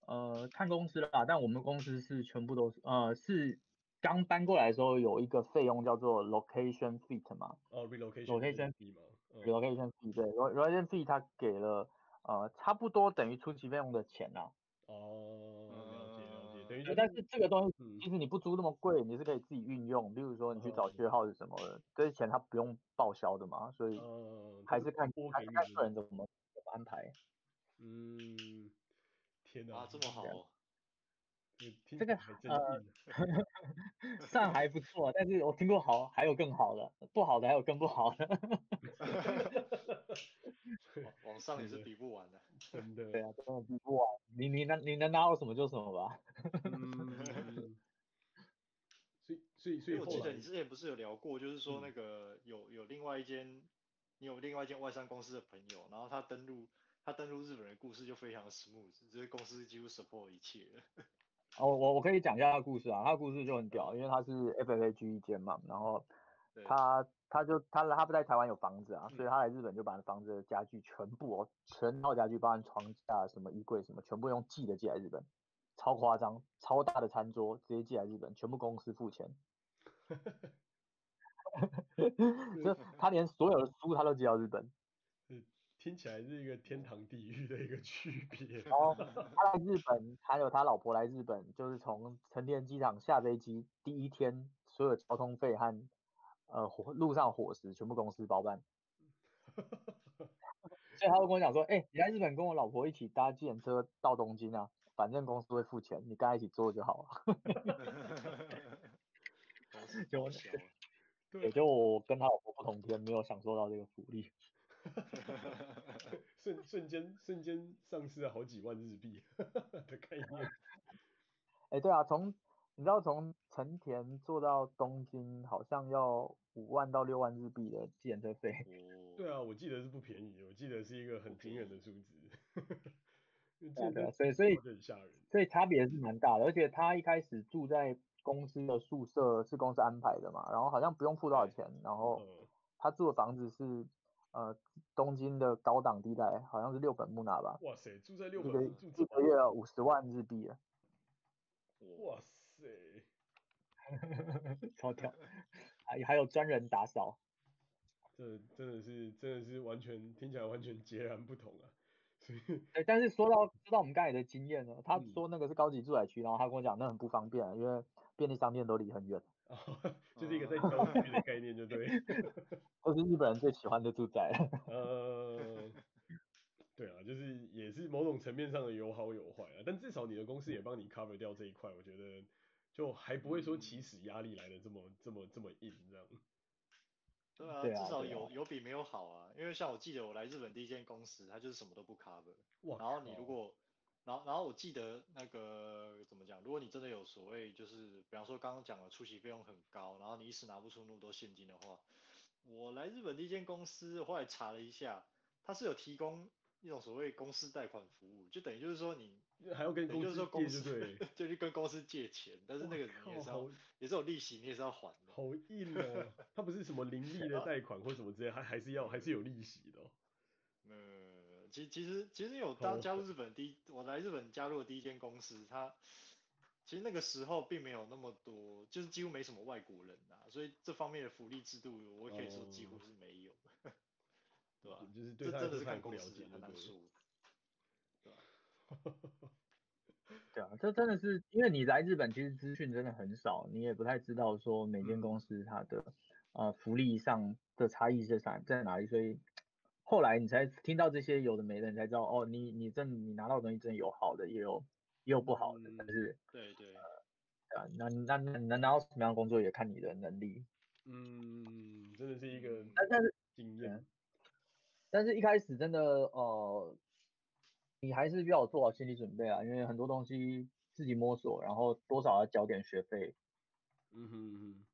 [SPEAKER 2] 呃，看公司啦，但我们公司是全部都是，呃，是刚搬过来的时候有一个费用叫做 location fee 嘛。
[SPEAKER 1] 哦，relocation fee 嘛。
[SPEAKER 2] relocation fee 对，relocation fee 它给了呃差不多等于初期费用的钱呐。
[SPEAKER 1] 哦，了解了解，等于。
[SPEAKER 2] 但是这个东西其实你不租那么贵，你是可以自己运用，比如说你去找学号是什么的，这些钱他不用报销的嘛，所以还是看还是看个人怎么怎么安排。
[SPEAKER 1] 嗯。天哪，
[SPEAKER 3] 啊，这么好，哦，
[SPEAKER 2] 这个呃，算还不错，但是我听过好还有更好的，不好的还有更不好的。
[SPEAKER 3] 往上也是比不完的，
[SPEAKER 1] 真的。
[SPEAKER 2] 对啊，真的比不完，你你能你能拿到什么就什么吧。
[SPEAKER 1] 所以所以所以，
[SPEAKER 3] 我记得你之前不是有聊过，就是说那个有有另外一间，你有另外一间外商公司的朋友，然后他登录。他登录日本的故事就非常 smooth，这些公司几乎 support 一切。
[SPEAKER 2] 哦，我我可以讲一下他的故事啊，他的故事就很屌，因为他是 FFAG 一间嘛，然后他对他就他他不在台湾有房子啊，所以他来日本就把房子的家具全部哦，全套家具，包含床架、什么衣柜什么，全部用寄的寄来日本，超夸张，超大的餐桌直接寄来日本，全部公司付钱。就 他连所有的书他都寄到日本。
[SPEAKER 1] 听起来是一个天堂地狱的一个区别。
[SPEAKER 2] 然后 他来日本，还有他老婆来日本，就是从成田机场下飞机第一天，所有交通费和呃火路上伙食全部公司包办。所以他会跟我讲说，哎、欸，你来日本跟我老婆一起搭计程车到东京啊，反正公司会付钱，你跟他一起坐就好了。就对，就我跟他老婆不同天，没有享受到这个福利。
[SPEAKER 1] 瞬瞬间瞬间丧失了好几万日币的概念。
[SPEAKER 2] 哎、欸，对啊，从你知道从成田坐到东京好像要五万到六万日币的计程车费。
[SPEAKER 1] 哦，对啊，我记得是不便宜，我记得是一个很惊人的数字。
[SPEAKER 2] 对啊，所以所以所以差别是蛮大的，而且他一开始住在公司的宿舍是公司安排的嘛，然后好像不用付多少钱，然后他住的房子是。呃，东京的高档地带好像是六本木那吧？
[SPEAKER 1] 哇塞，住在六本木，
[SPEAKER 2] 一个月五十万日币啊！
[SPEAKER 1] 哇塞，
[SPEAKER 2] 超屌！还还有专人打扫，
[SPEAKER 1] 这真的是真的是完全听起来完全截然不同啊！所以，
[SPEAKER 2] 哎，但是说到说到我们刚才的经验呢，他说那个是高级住宅区，然后他跟我讲那很不方便，因为便利商店都离很远。
[SPEAKER 1] 就是一个在郊区的概念，就对。
[SPEAKER 2] 都是日本人最喜欢的住宅。
[SPEAKER 1] 呃，对啊，就是也是某种层面上的有好有坏啊，但至少你的公司也帮你 cover 掉这一块，我觉得就还不会说起始压力来的这么这么这么硬这样。
[SPEAKER 3] 对啊，
[SPEAKER 2] 对啊
[SPEAKER 3] 至少有有比没有好啊。因为像我记得我来日本第一间公司，它就是什么都不 cover。
[SPEAKER 1] 哇。
[SPEAKER 3] 然后你如果，然后然后我记得那个怎么讲？如果你真的有所谓就是，比方说刚刚讲的出席费用很高，然后你一时拿不出那么多现金的话，我来日本第一间公司，后来查了一下，它是有提供一种所谓公司贷款服务，就等于就是说你。
[SPEAKER 1] 还要跟公司借，就对，
[SPEAKER 3] 就去跟公司借钱，但是那个你也是要，也是有利息，你也是要还的。
[SPEAKER 1] 好硬哦，他不是什么零利的 贷款或什么之类，还还是要还是有利息的。
[SPEAKER 3] 呃，其其实其实有当加入日本第一，我来日本加入的第一间公司，它其实那个时候并没有那么多，就是几乎没什么外国人啊，所以这方面的福利制度，我可以说几乎是没有，对吧？
[SPEAKER 1] 就是
[SPEAKER 3] 这真的是看公司很难说。
[SPEAKER 2] 对啊，这真的是因为你来日本，其实资讯真的很少，你也不太知道说每间公司它的、嗯、呃福利上的差异是在在哪里，所以后来你才听到这些有的没的，你才知道哦，你你真你拿到的东西真的有好的，也有也有不好的，但是
[SPEAKER 3] 对对，
[SPEAKER 2] 呃，对啊，那那那能拿到什么样的工作也看你的能力，
[SPEAKER 1] 嗯，真的是一个
[SPEAKER 2] 但是
[SPEAKER 1] 经验，
[SPEAKER 2] 但是一开始真的呃。你还是要做好心理准备啊，因为很多东西自己摸索，然后多少要交点学费，
[SPEAKER 1] 嗯哼嗯哼，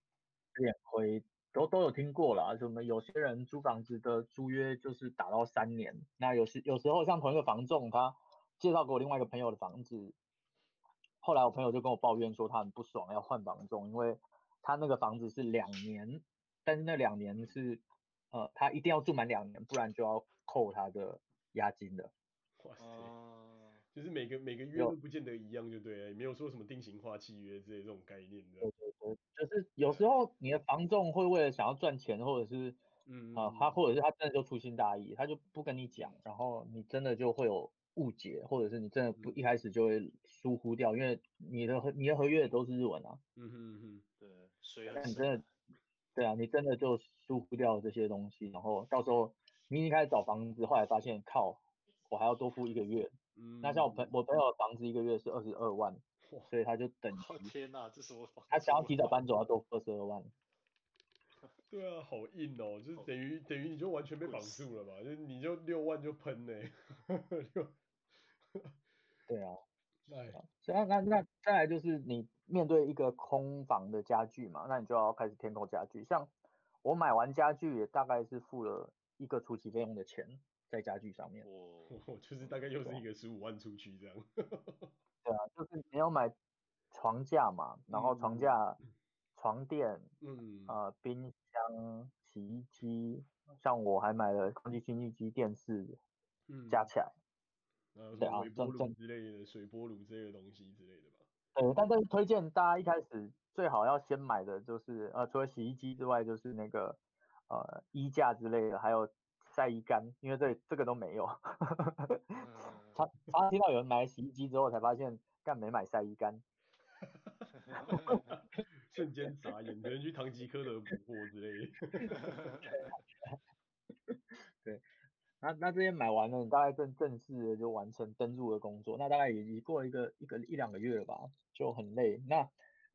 [SPEAKER 2] 有点亏，都都有听过啦。什么有些人租房子的租约就是打到三年，那有时有时候像同一个房仲，他介绍给我另外一个朋友的房子，后来我朋友就跟我抱怨说他很不爽，要换房仲，因为他那个房子是两年，但是那两年是呃他一定要住满两年，不然就要扣他的押金的。
[SPEAKER 1] 哇塞，就是每个每个月都不见得一样，就对了，也没有说什么定型化契约之类这种概念的。
[SPEAKER 2] 对对对，就是有时候你的房仲会为了想要赚钱，或者是，
[SPEAKER 1] 嗯
[SPEAKER 2] 啊，他或者是他真的就粗心大意，他就不跟你讲，然后你真的就会有误解，或者是你真的不一开始就会疏忽掉，因为你的合你的合约都是日文啊。
[SPEAKER 1] 嗯哼嗯哼，
[SPEAKER 3] 对，所以
[SPEAKER 2] 你真的，对啊，你真的就疏忽掉这些东西，然后到时候你一开始找房子，后来发现靠。我还要多付一个月，嗯、那像我朋我朋友的房子一个月是二十二万，所以他就等。
[SPEAKER 3] 天哪，这什么房？
[SPEAKER 2] 他想要提早搬走要多付二十二万。
[SPEAKER 1] 对啊，好硬哦，就是等于等于你就完全被绑住了嘛，就你就六万就喷呢。
[SPEAKER 2] 对啊，
[SPEAKER 1] 对。
[SPEAKER 2] 所以那那再来就是你面对一个空房的家具嘛，那你就要开始添购家具。像我买完家具也大概是付了一个初期费用的钱。在家具上面，
[SPEAKER 1] 我 就是大概又是一个十五万出去这样。
[SPEAKER 2] 对啊，就是你要买床架嘛，然后床架、嗯、床垫，
[SPEAKER 1] 嗯，
[SPEAKER 2] 呃，冰箱、洗衣机，像我还买了空气清净机、电视，嗯，加起来，
[SPEAKER 1] 呃，什么，微波炉之类的、水波炉这类的东西之类的吧。
[SPEAKER 2] 对，但是推荐大家一开始最好要先买的就是，呃，除了洗衣机之外，就是那个呃衣架之类的，还有。晒衣杆，因为这这个都没有。他他听到有人买洗衣机之后，才发现干没买晒衣杆。
[SPEAKER 1] 瞬间傻眼，可能去唐吉诃德补货之类的。
[SPEAKER 2] 对，那那这些买完了，你大概正正式的就完成登入的工作，那大概也已过了一个一个一两个月了吧，就很累。那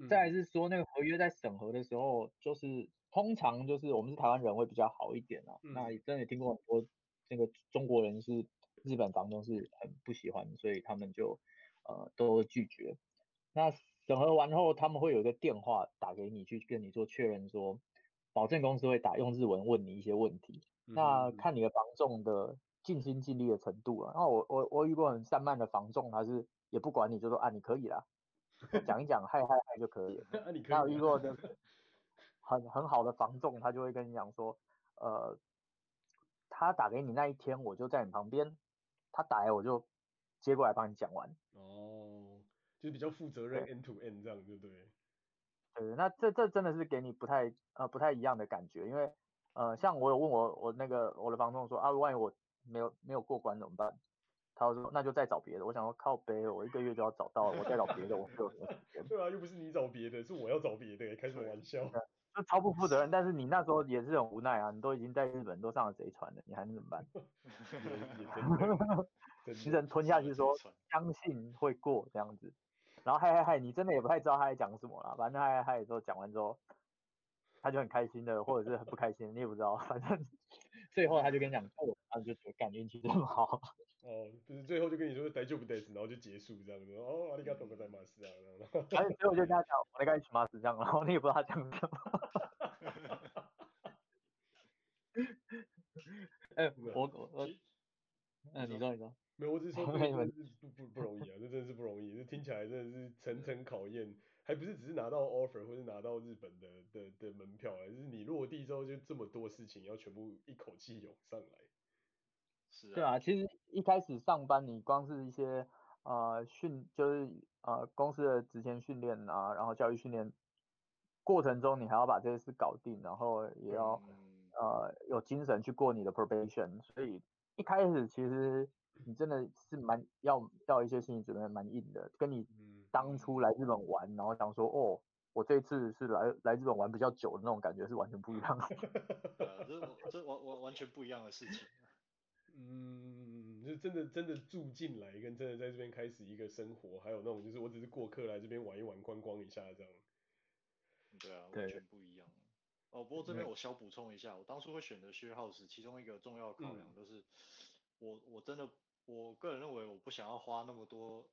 [SPEAKER 2] 再来是说那个合约在审核的时候，就是。通常就是我们是台湾人会比较好一点啊，嗯、那也真的听过很多那个中国人是日本房东是很不喜欢，所以他们就呃都拒绝。那审核完后，他们会有一个电话打给你，去跟你做确认说，说保证公司会打用日文问你一些问题，嗯、那看你的房仲的尽心尽力的程度啊。那我我我遇过很散漫的房仲，他是也不管你就说啊你可以啦，讲一讲嗨嗨嗨就可以了。那我遇过的。很很好的房仲，他就会跟你讲说，呃，他打给你那一天，我就在你旁边，他打来我就接过来帮你讲完。
[SPEAKER 1] 哦，就是比较负责任，end to end 这样，对不对？
[SPEAKER 2] 对，那这这真的是给你不太呃不太一样的感觉，因为呃像我有问我我那个我的房东说啊，万一我没有没有过关怎么办？他说那就再找别的。我想说靠背，我一个月就要找到了，我再找别的，我没有什么时间。
[SPEAKER 1] 对啊，又不是你找别的，是我要找别的，开什么玩笑？
[SPEAKER 2] 就超不负责任，但是你那时候也是很无奈啊，你都已经在日本都上了贼船了，你还能怎么办？你只能吞下去说相信会过这样子，然后嗨嗨嗨，你真的也不太知道他在讲什么啦，反正嗨嗨嗨之后讲完之后，他就很开心的，或者是很不开心，你也不知道，反正最后他就跟你讲，哦，然后就觉得感觉运气这么好。
[SPEAKER 1] 哦，就是最后就跟你说大丈夫です，然后就结束这样子。哦，ありがとうございます啊。然后
[SPEAKER 2] 最后就跟他讲，我该去马死这样，然后你也不知道他讲什么。哎、欸，我我我，嗯，你说你说。
[SPEAKER 1] 没有，我只是说这真的是不不不容易啊，这真的是不容易，这听起来真的是层层考验，还不是只是拿到 offer 或者拿到日本的的的门票啊，就是你落地之后就这么多事情要全部一口气涌上来。
[SPEAKER 3] 是啊。
[SPEAKER 2] 对啊，其实一开始上班你光是一些呃训就是呃公司的职前训练啊，然后教育训练过程中你还要把这些事搞定，然后也要、嗯、呃有精神去过你的 probation，所以一开始其实。你真的是蛮要要一些心理准备蛮硬的，跟你当初来日本玩，然后想说哦，我这次是来来日本玩比较久的那种感觉是完全不一样的。
[SPEAKER 3] 呃，这这完完完全不一样的事情。
[SPEAKER 1] 嗯，就真的真的住进来，跟真的在这边开始一个生活，还有那种就是我只是过客来这边玩一玩，观光一下这样。
[SPEAKER 3] 对啊，完全不一样。哦，不过这边我小补充一下，我当初会选择 share house，其中一个重要考量就是。嗯我我真的，我个人认为我不想要花那么多，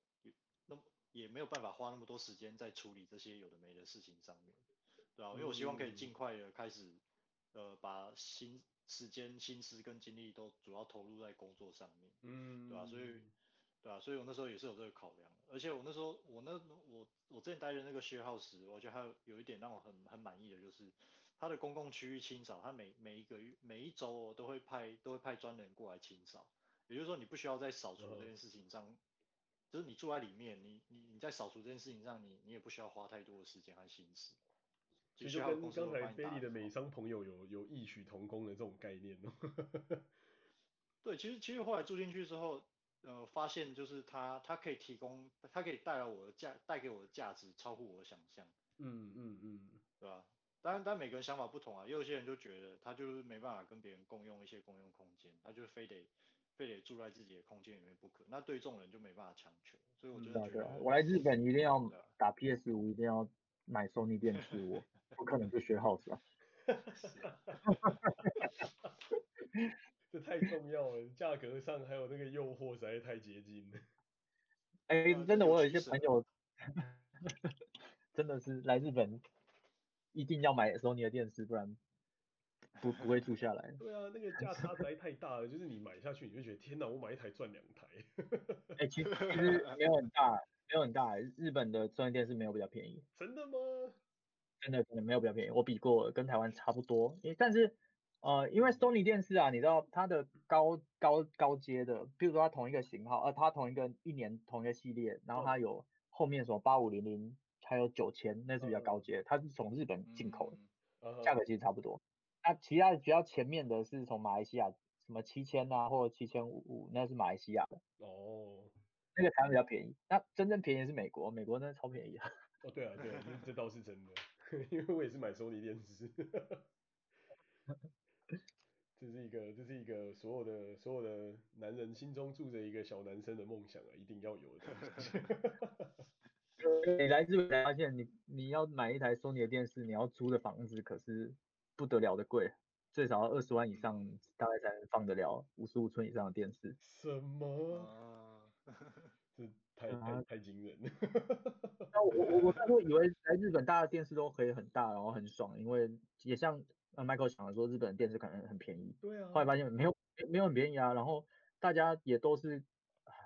[SPEAKER 3] 那也没有办法花那么多时间在处理这些有的没的事情上面，对啊，因为我希望可以尽快的开始，呃，把心时间、心思跟精力都主要投入在工作上面，嗯，对啊，所以，对啊，所以我那时候也是有这个考量，而且我那时候我那我我之前待的那个 share house，我觉得还有有一点让我很很满意的就是。它的公共区域清扫，它每每一个月每一周都会派都会派专人过来清扫，也就是说你不需要在扫除这件事情上，就是你住在里面，你你你在扫除这件事情上，你你也不需要花太多的时间和心思。
[SPEAKER 1] 其实就跟刚才菲利的美商朋友有有异曲同工的这种概念哦。
[SPEAKER 3] 对，其实其实后来住进去之后，呃，发现就是它它可以提供，它可以带来我的价带给我的价值超乎我的想象。
[SPEAKER 1] 嗯嗯嗯，
[SPEAKER 3] 对吧？当然，但每个人想法不同啊，也有些人就觉得他就是没办法跟别人共用一些公用空间，他就非得非得住在自己的空间里面不可。那对这种人就没办法强求，所以我就觉得、
[SPEAKER 2] 嗯啊啊，我来日本一定要打 PS 五，一定要买 Sony 电视，我 不可能就 share house 啊。
[SPEAKER 1] 这太重要了，价格上还有那个诱惑实在太接近了。
[SPEAKER 2] 哎、欸，真的，我有一些朋友，真的是来日本。一定要买索尼的电视，不然不不会住下来。
[SPEAKER 1] 对啊，那个价差实在太大了，就是你买下去你就觉得天哪，我买一台赚两台。
[SPEAKER 2] 哎、欸，其实其实没有很大，没有很大。日本的专业电视没有比较便宜。
[SPEAKER 1] 真的吗？
[SPEAKER 2] 真的可能没有比较便宜，我比过，跟台湾差不多。但是呃，因为 Sony 电视啊，你知道它的高高高阶的，比如说它同一个型号，呃，它同一个一年同一个系列，然后它有后面什么八五零零。还有九千，那是比较高阶，它是从日本进口的，价格其实差不多。那其他比较前面的是从马来西亚，什么七千啊，或者七千五，那是马来西亚的。哦，那个台湾比较便宜。那真正便宜的是美国，美国那超便宜啊。
[SPEAKER 1] 哦，对啊，对啊，这这倒是真的，因为我也是买索尼电视。这是一个，这是一个所有的所有的男人心中住着一个小男生的梦想啊，一定要有的东西。
[SPEAKER 2] 你来日本才发现你，你你要买一台索尼的电视，你要租的房子可是不得了的贵，最少要二十万以上，大概才能放得了五十五寸以上的电视。
[SPEAKER 1] 什么？这太太太惊人了。
[SPEAKER 2] 那我我我当初以为来日本大家的电视都可以很大，然后很爽，因为也像 Michael 讲的说，日本的电视可能很便宜。
[SPEAKER 1] 对啊。
[SPEAKER 2] 后来发现没有没有很便宜啊，然后大家也都是。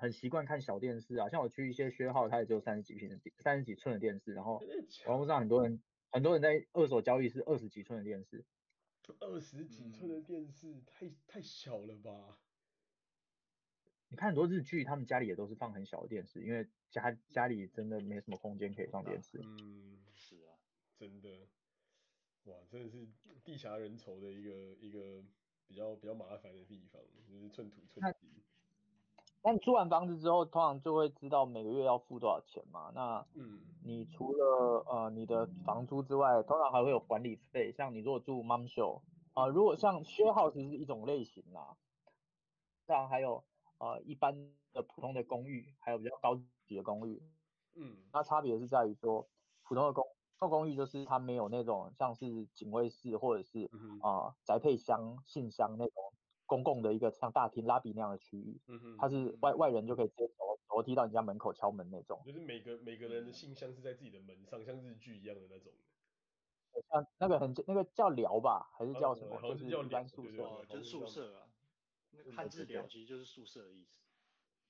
[SPEAKER 2] 很习惯看小电视啊，像我去一些学号，它也只有三十几平的三十几寸的电视，然后网络上很多人很多人在二手交易是二十几寸的电视，
[SPEAKER 1] 二十几寸的电视太太小了吧？
[SPEAKER 2] 你看很多日剧，他们家里也都是放很小的电视，因为家家里真的没什么空间可以放电视。
[SPEAKER 1] 嗯，是啊，真的，哇，真的是地狭人稠的一个一个比较比较麻烦的地方，就是寸土寸金。
[SPEAKER 2] 那你租完房子之后，通常就会知道每个月要付多少钱嘛？那，嗯，你除了呃你的房租之外，通常还会有管理费。像你如果住 Mansho 啊，如果像 share house 是一种类型啦，当然还有呃一般的普通的公寓，还有比较高级的公寓。嗯，那差别是在于说，普通的公透公寓就是它没有那种像是警卫室或者是啊、
[SPEAKER 1] 嗯
[SPEAKER 2] 呃、宅配箱、信箱那种公共的一个像大厅、拉比那样的区域，
[SPEAKER 1] 嗯哼，
[SPEAKER 2] 它是外外人就可以直接走楼梯到你家门口敲门那种。
[SPEAKER 1] 就是每个每个人的信箱是在自己的门上，像日剧一样的那种。
[SPEAKER 2] 像那个很那个叫寮吧，还是叫什
[SPEAKER 1] 么？
[SPEAKER 2] 就是一般宿舍。
[SPEAKER 3] 哦，就是宿舍啊。那汉字表其实就是宿舍的意思。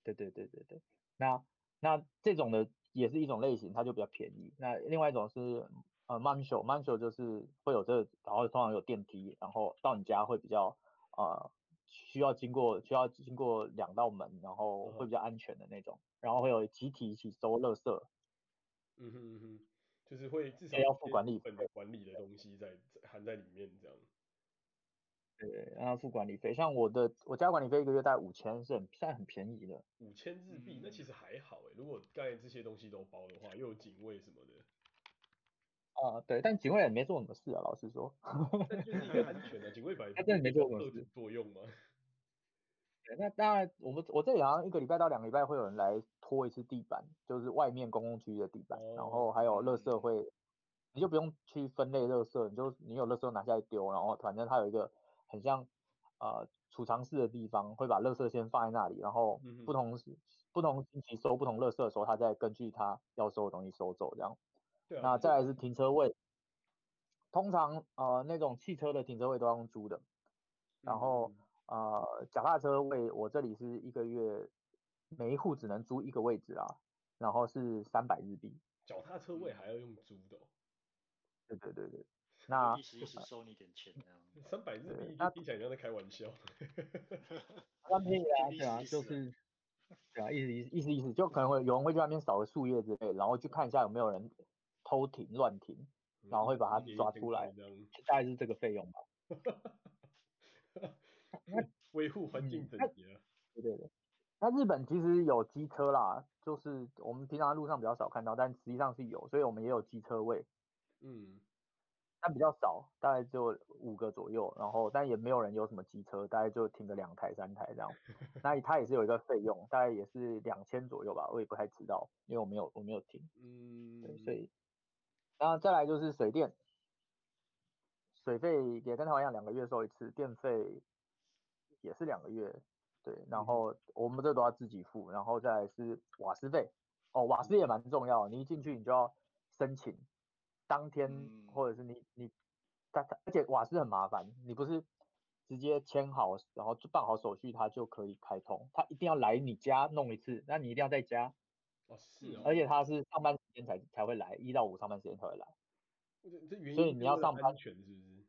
[SPEAKER 2] 对对对对对。那那这种的也是一种类型，它就比较便宜。那另外一种是呃 mansho，mansho 就是会有这个，然后通常有电梯，然后到你家会比较呃需要经过需要经过两道门，然后会比较安全的那种，然后会有集体一起收垃圾。
[SPEAKER 1] 嗯哼嗯哼。就是会至少
[SPEAKER 2] 要付管理费，
[SPEAKER 1] 管理的东西在含在里面这样。
[SPEAKER 2] 对，然后付管理费，像我的我家管理费一个月大概五千，是很算很便宜的。
[SPEAKER 1] 五千日币，那其实还好哎。如果刚才这些东西都包的话，又有警卫什么的。
[SPEAKER 2] 啊、呃，对，但警卫也没做什么事啊，老实说。
[SPEAKER 1] 但就是一个安全的、啊，警卫本来
[SPEAKER 2] 他真的没做什么事
[SPEAKER 1] 作用吗？
[SPEAKER 2] 对，那当然，我们我这里好像一个礼拜到两个礼拜会有人来拖一次地板，就是外面公共区域的地板，哦、然后还有垃圾会，你就不用去分类垃圾，你就你有垃圾拿下来丢，然后反正它有一个很像呃储藏室的地方，会把垃圾先放在那里，然后不同不同星期收不同垃圾的时候，他再根据他要收的东西收走这样。
[SPEAKER 1] 对啊。
[SPEAKER 2] 那再来是停车位，通常呃那种汽车的停车位都要用租的，然后。嗯呃，脚踏车位我这里是一个月，每一户只能租一个位置啊，然后是三百日币。
[SPEAKER 1] 脚踏车位还要用租的、哦？
[SPEAKER 2] 对对对对，那
[SPEAKER 3] 意思意思收你点钱
[SPEAKER 1] 三百日币听起来像在开玩笑。
[SPEAKER 2] 那可以啊，对啊，就是，对啊，意思意思意思意思，就可能会有人会去那边扫个树叶之类，然后去看一下有没有人偷停乱停，然后会把它抓出来，嗯、大概是这个费用吧。
[SPEAKER 1] 那维护环境整
[SPEAKER 2] 洁、对对对。那日本其实有机车啦，就是我们平常在路上比较少看到，但实际上是有，所以我们也有机车位。
[SPEAKER 1] 嗯，
[SPEAKER 2] 但比较少，大概就五个左右，然后但也没有人有什么机车，大概就停个两台三台这样。那它也是有一个费用，大概也是两千左右吧，我也不太知道，因为我没有我没有停。
[SPEAKER 1] 嗯，
[SPEAKER 2] 对，所以，然后再来就是水电，水费也跟台湾一样，两个月收一次，电费。也是两个月，对，然后我们这都要自己付，然后再来是瓦斯费，哦，瓦斯也蛮重要，你一进去你就要申请，当天或者是你你，他他而且瓦斯很麻烦，你不是直接签好，然后就办好手续，他就可以开通，他一定要来你家弄一次，那你一定要在家，
[SPEAKER 1] 哦是哦，
[SPEAKER 2] 而且他是上班时间才才会来，一到五上班时间才会来，
[SPEAKER 1] 这
[SPEAKER 2] 所以你要上班
[SPEAKER 1] 全是不是？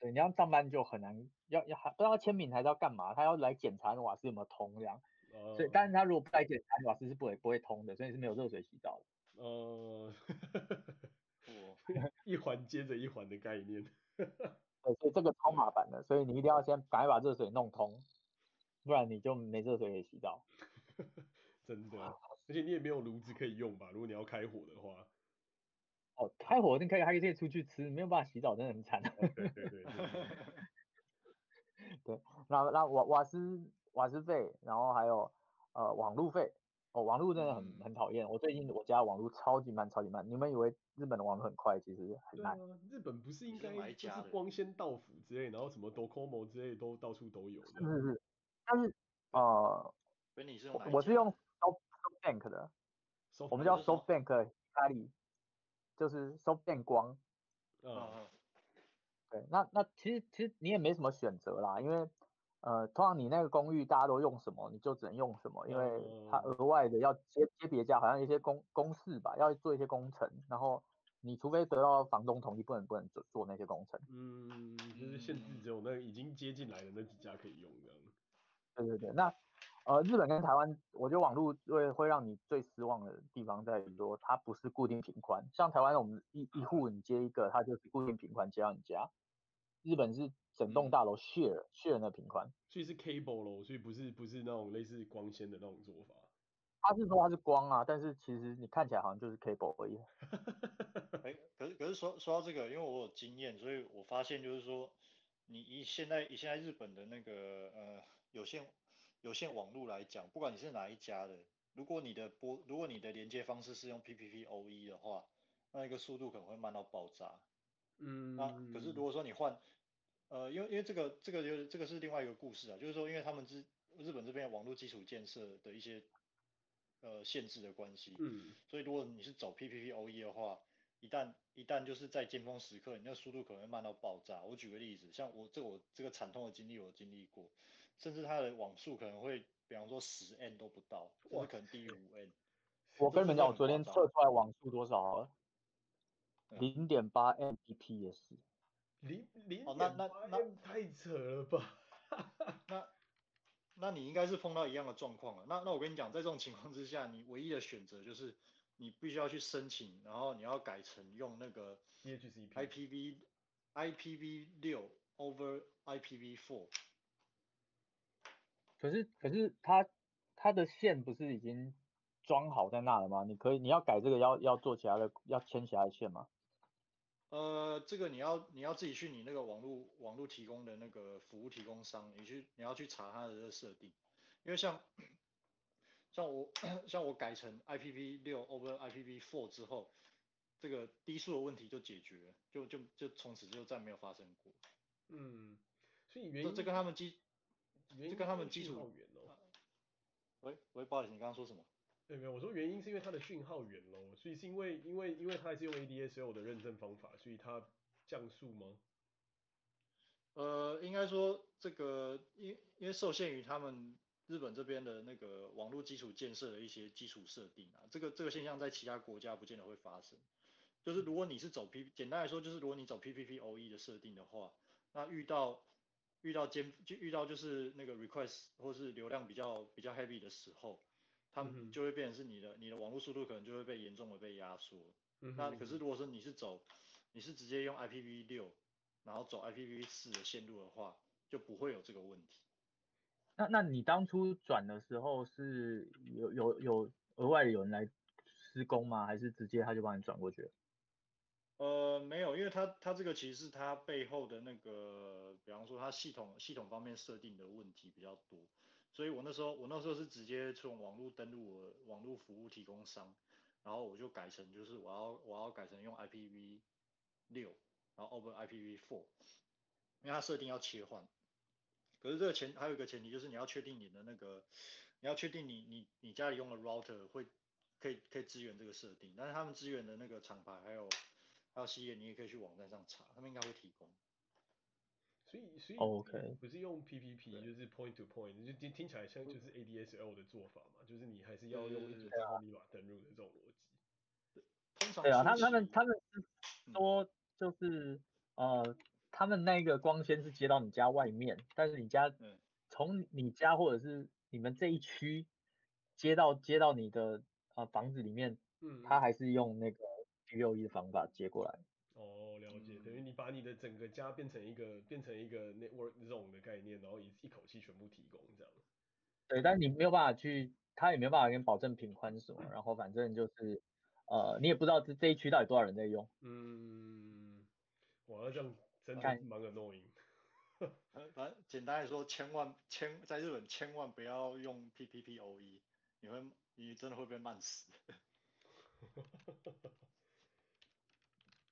[SPEAKER 2] 对，你要上班就很难，要要还不知道签名还是要干嘛，他要来检查瓦斯有没有通这样，呃、所以但是他如果不来检查，瓦斯是不会不会通的，所以是没有热水洗澡的。
[SPEAKER 1] 呃 一环接着一环的概念。
[SPEAKER 2] 对，所以这个超麻烦的，所以你一定要先赶快把热水弄通，不然你就没热水可以洗澡。
[SPEAKER 1] 真的，而且你也没有炉子可以用吧？如果你要开火的话。
[SPEAKER 2] 哦，开火你可以，还可以出去吃，没有办法洗澡，真的很惨。
[SPEAKER 1] 对对对对。
[SPEAKER 2] 对，那那瓦瓦斯瓦斯费，然后还有呃网路费，哦网络真的很、嗯、很讨厌，我最近我家网络超级慢超级慢，你们以为日本的网络很快，其实很慢。
[SPEAKER 1] 啊、日本不是应该就是光纤到府之类，然后什么 Docomo 之类都到处都有的。
[SPEAKER 2] 是是是，但是呃，我是用 SoftBank 的，Soft 我们叫 SoftBank 咖喱。就是 SoftBank 光，
[SPEAKER 1] 嗯嗯，
[SPEAKER 2] 对，那那其实其实你也没什么选择啦，因为呃，通常你那个公寓大家都用什么，你就只能用什么，因为它额外的要接接别家，好像一些公公事吧，要做一些工程，然后你除非得到房东同意，不能不能做做那些工程。
[SPEAKER 1] 嗯，就是限制只有那已经接进来的那几家可以用这样。
[SPEAKER 2] 对对对，那。呃，日本跟台湾，我觉得网络会会让你最失望的地方在于说，它不是固定频宽。像台湾，我们一一户你接一个，它就是固定频宽接到你家。日本是整栋大楼 share、嗯、share 那频宽，
[SPEAKER 1] 所以是 cable 咯，所以不是不是那种类似光纤的那种做法。
[SPEAKER 2] 他是说它是光啊，但是其实你看起来好像就是 cable 而已。
[SPEAKER 3] 哎、欸，可是可是说说到这个，因为我有经验，所以我发现就是说，你以现在以现在日本的那个呃有线。有线网络来讲，不管你是哪一家的，如果你的波，如果你的连接方式是用 PPPoE 的话，那一个速度可能会慢到爆炸。
[SPEAKER 1] 嗯，
[SPEAKER 3] 那可是如果说你换，呃，因为因为这个这个就是这个是另外一个故事啊，就是说因为他们之日本这边网络基础建设的一些呃限制的关系，
[SPEAKER 1] 嗯，
[SPEAKER 3] 所以如果你是走 PPPoE 的话，一旦一旦就是在尖峰时刻，你那个速度可能会慢到爆炸。我举个例子，像我这我这个惨痛的经历我经历过，甚至它的网速可能会，比方说十 N 都不到，或者可能低于五 N。
[SPEAKER 2] 我跟你们讲，我昨天测出来网速多少了？零点八 Mbps。
[SPEAKER 1] 零零
[SPEAKER 3] 哦，那那那
[SPEAKER 1] 太扯了吧？
[SPEAKER 3] 那那你应该是碰到一样的状况了。那那我跟你讲，在这种情况之下，你唯一的选择就是你必须要去申请，然后你要改成用那个 IPv IPv 六 over IPv four。
[SPEAKER 2] 可是可是它它的线不是已经装好在那了吗？你可以你要改这个要要做其他的要牵其他的线吗？
[SPEAKER 3] 呃，这个你要你要自己去你那个网络网络提供的那个服务提供商，你去你要去查它的这个设定，因为像像我像我改成 IPv 六 over IPv four 之后，这个低速的问题就解决，就就就从此就再没有发生过。
[SPEAKER 1] 嗯，所以原因
[SPEAKER 3] 这跟他们基这跟他们基
[SPEAKER 1] 础。
[SPEAKER 3] 喂喂，不好意思，你刚刚说什么？
[SPEAKER 1] 对，没有，我说原因是因为它的讯号远喽，所以是因为因为因为它还是用 ADSL 的认证方法，所以它降速吗？
[SPEAKER 3] 呃，应该说这个因因为受限于他们日本这边的那个网络基础建设的一些基础设定啊，这个这个现象在其他国家不见得会发生。就是如果你是走 P，简单来说就是如果你走 PPPoE 的设定的话，那遇到遇到尖就遇到就是那个 request 或是流量比较比较 heavy 的时候。他们就会变成是你的你的网络速度可能就会被严重的被压缩。
[SPEAKER 1] 嗯、
[SPEAKER 3] 那可是如果说你是走你是直接用 IPv 六，然后走 IPv 四的线路的话，就不会有这个问题。
[SPEAKER 2] 那那你当初转的时候是有有有额外有人来施工吗？还是直接他就帮你转过去？
[SPEAKER 3] 呃，没有，因为他他这个其实是他背后的那个，比方说他系统系统方面设定的问题比较多。所以我那时候，我那时候是直接从网络登录我网络服务提供商，然后我就改成就是我要我要改成用 IPv 六，然后 over IPv four，因为它设定要切换。可是这个前还有一个前提就是你要确定你的那个，你要确定你你你家里用的 router 会可以可以支援这个设定，但是他们支援的那个厂牌还有还有系列，你也可以去网站上查，他们应该会提供。
[SPEAKER 1] 所以所以
[SPEAKER 2] OK
[SPEAKER 1] 不是用 PPP 就是 point to point，就听听起来像就是 ADSL 的做法嘛，就是你还是要用一组千万密码登录的这种逻辑。
[SPEAKER 2] 对啊，他他们他们是说就是呃，他们那个光纤是接到你家外面，但是你家从你家或者是你们这一区接到接到你的呃房子里面，嗯，他还是用那个 PoE 的方法接
[SPEAKER 1] 过来。你把你的整个家变成一个变成一个 network zone 的概念，然后一一口气全部提供这样。
[SPEAKER 2] 对，但你没有办法去，他也没有办法跟你保证频宽什么，然后反正就是，呃，你也不知道这这一区到底多少人在用。
[SPEAKER 1] 嗯，哇，这样真的蛮 annoying。
[SPEAKER 3] 反正简单来说，千万千在日本千万不要用 PPPoE，你会你真的会被慢死。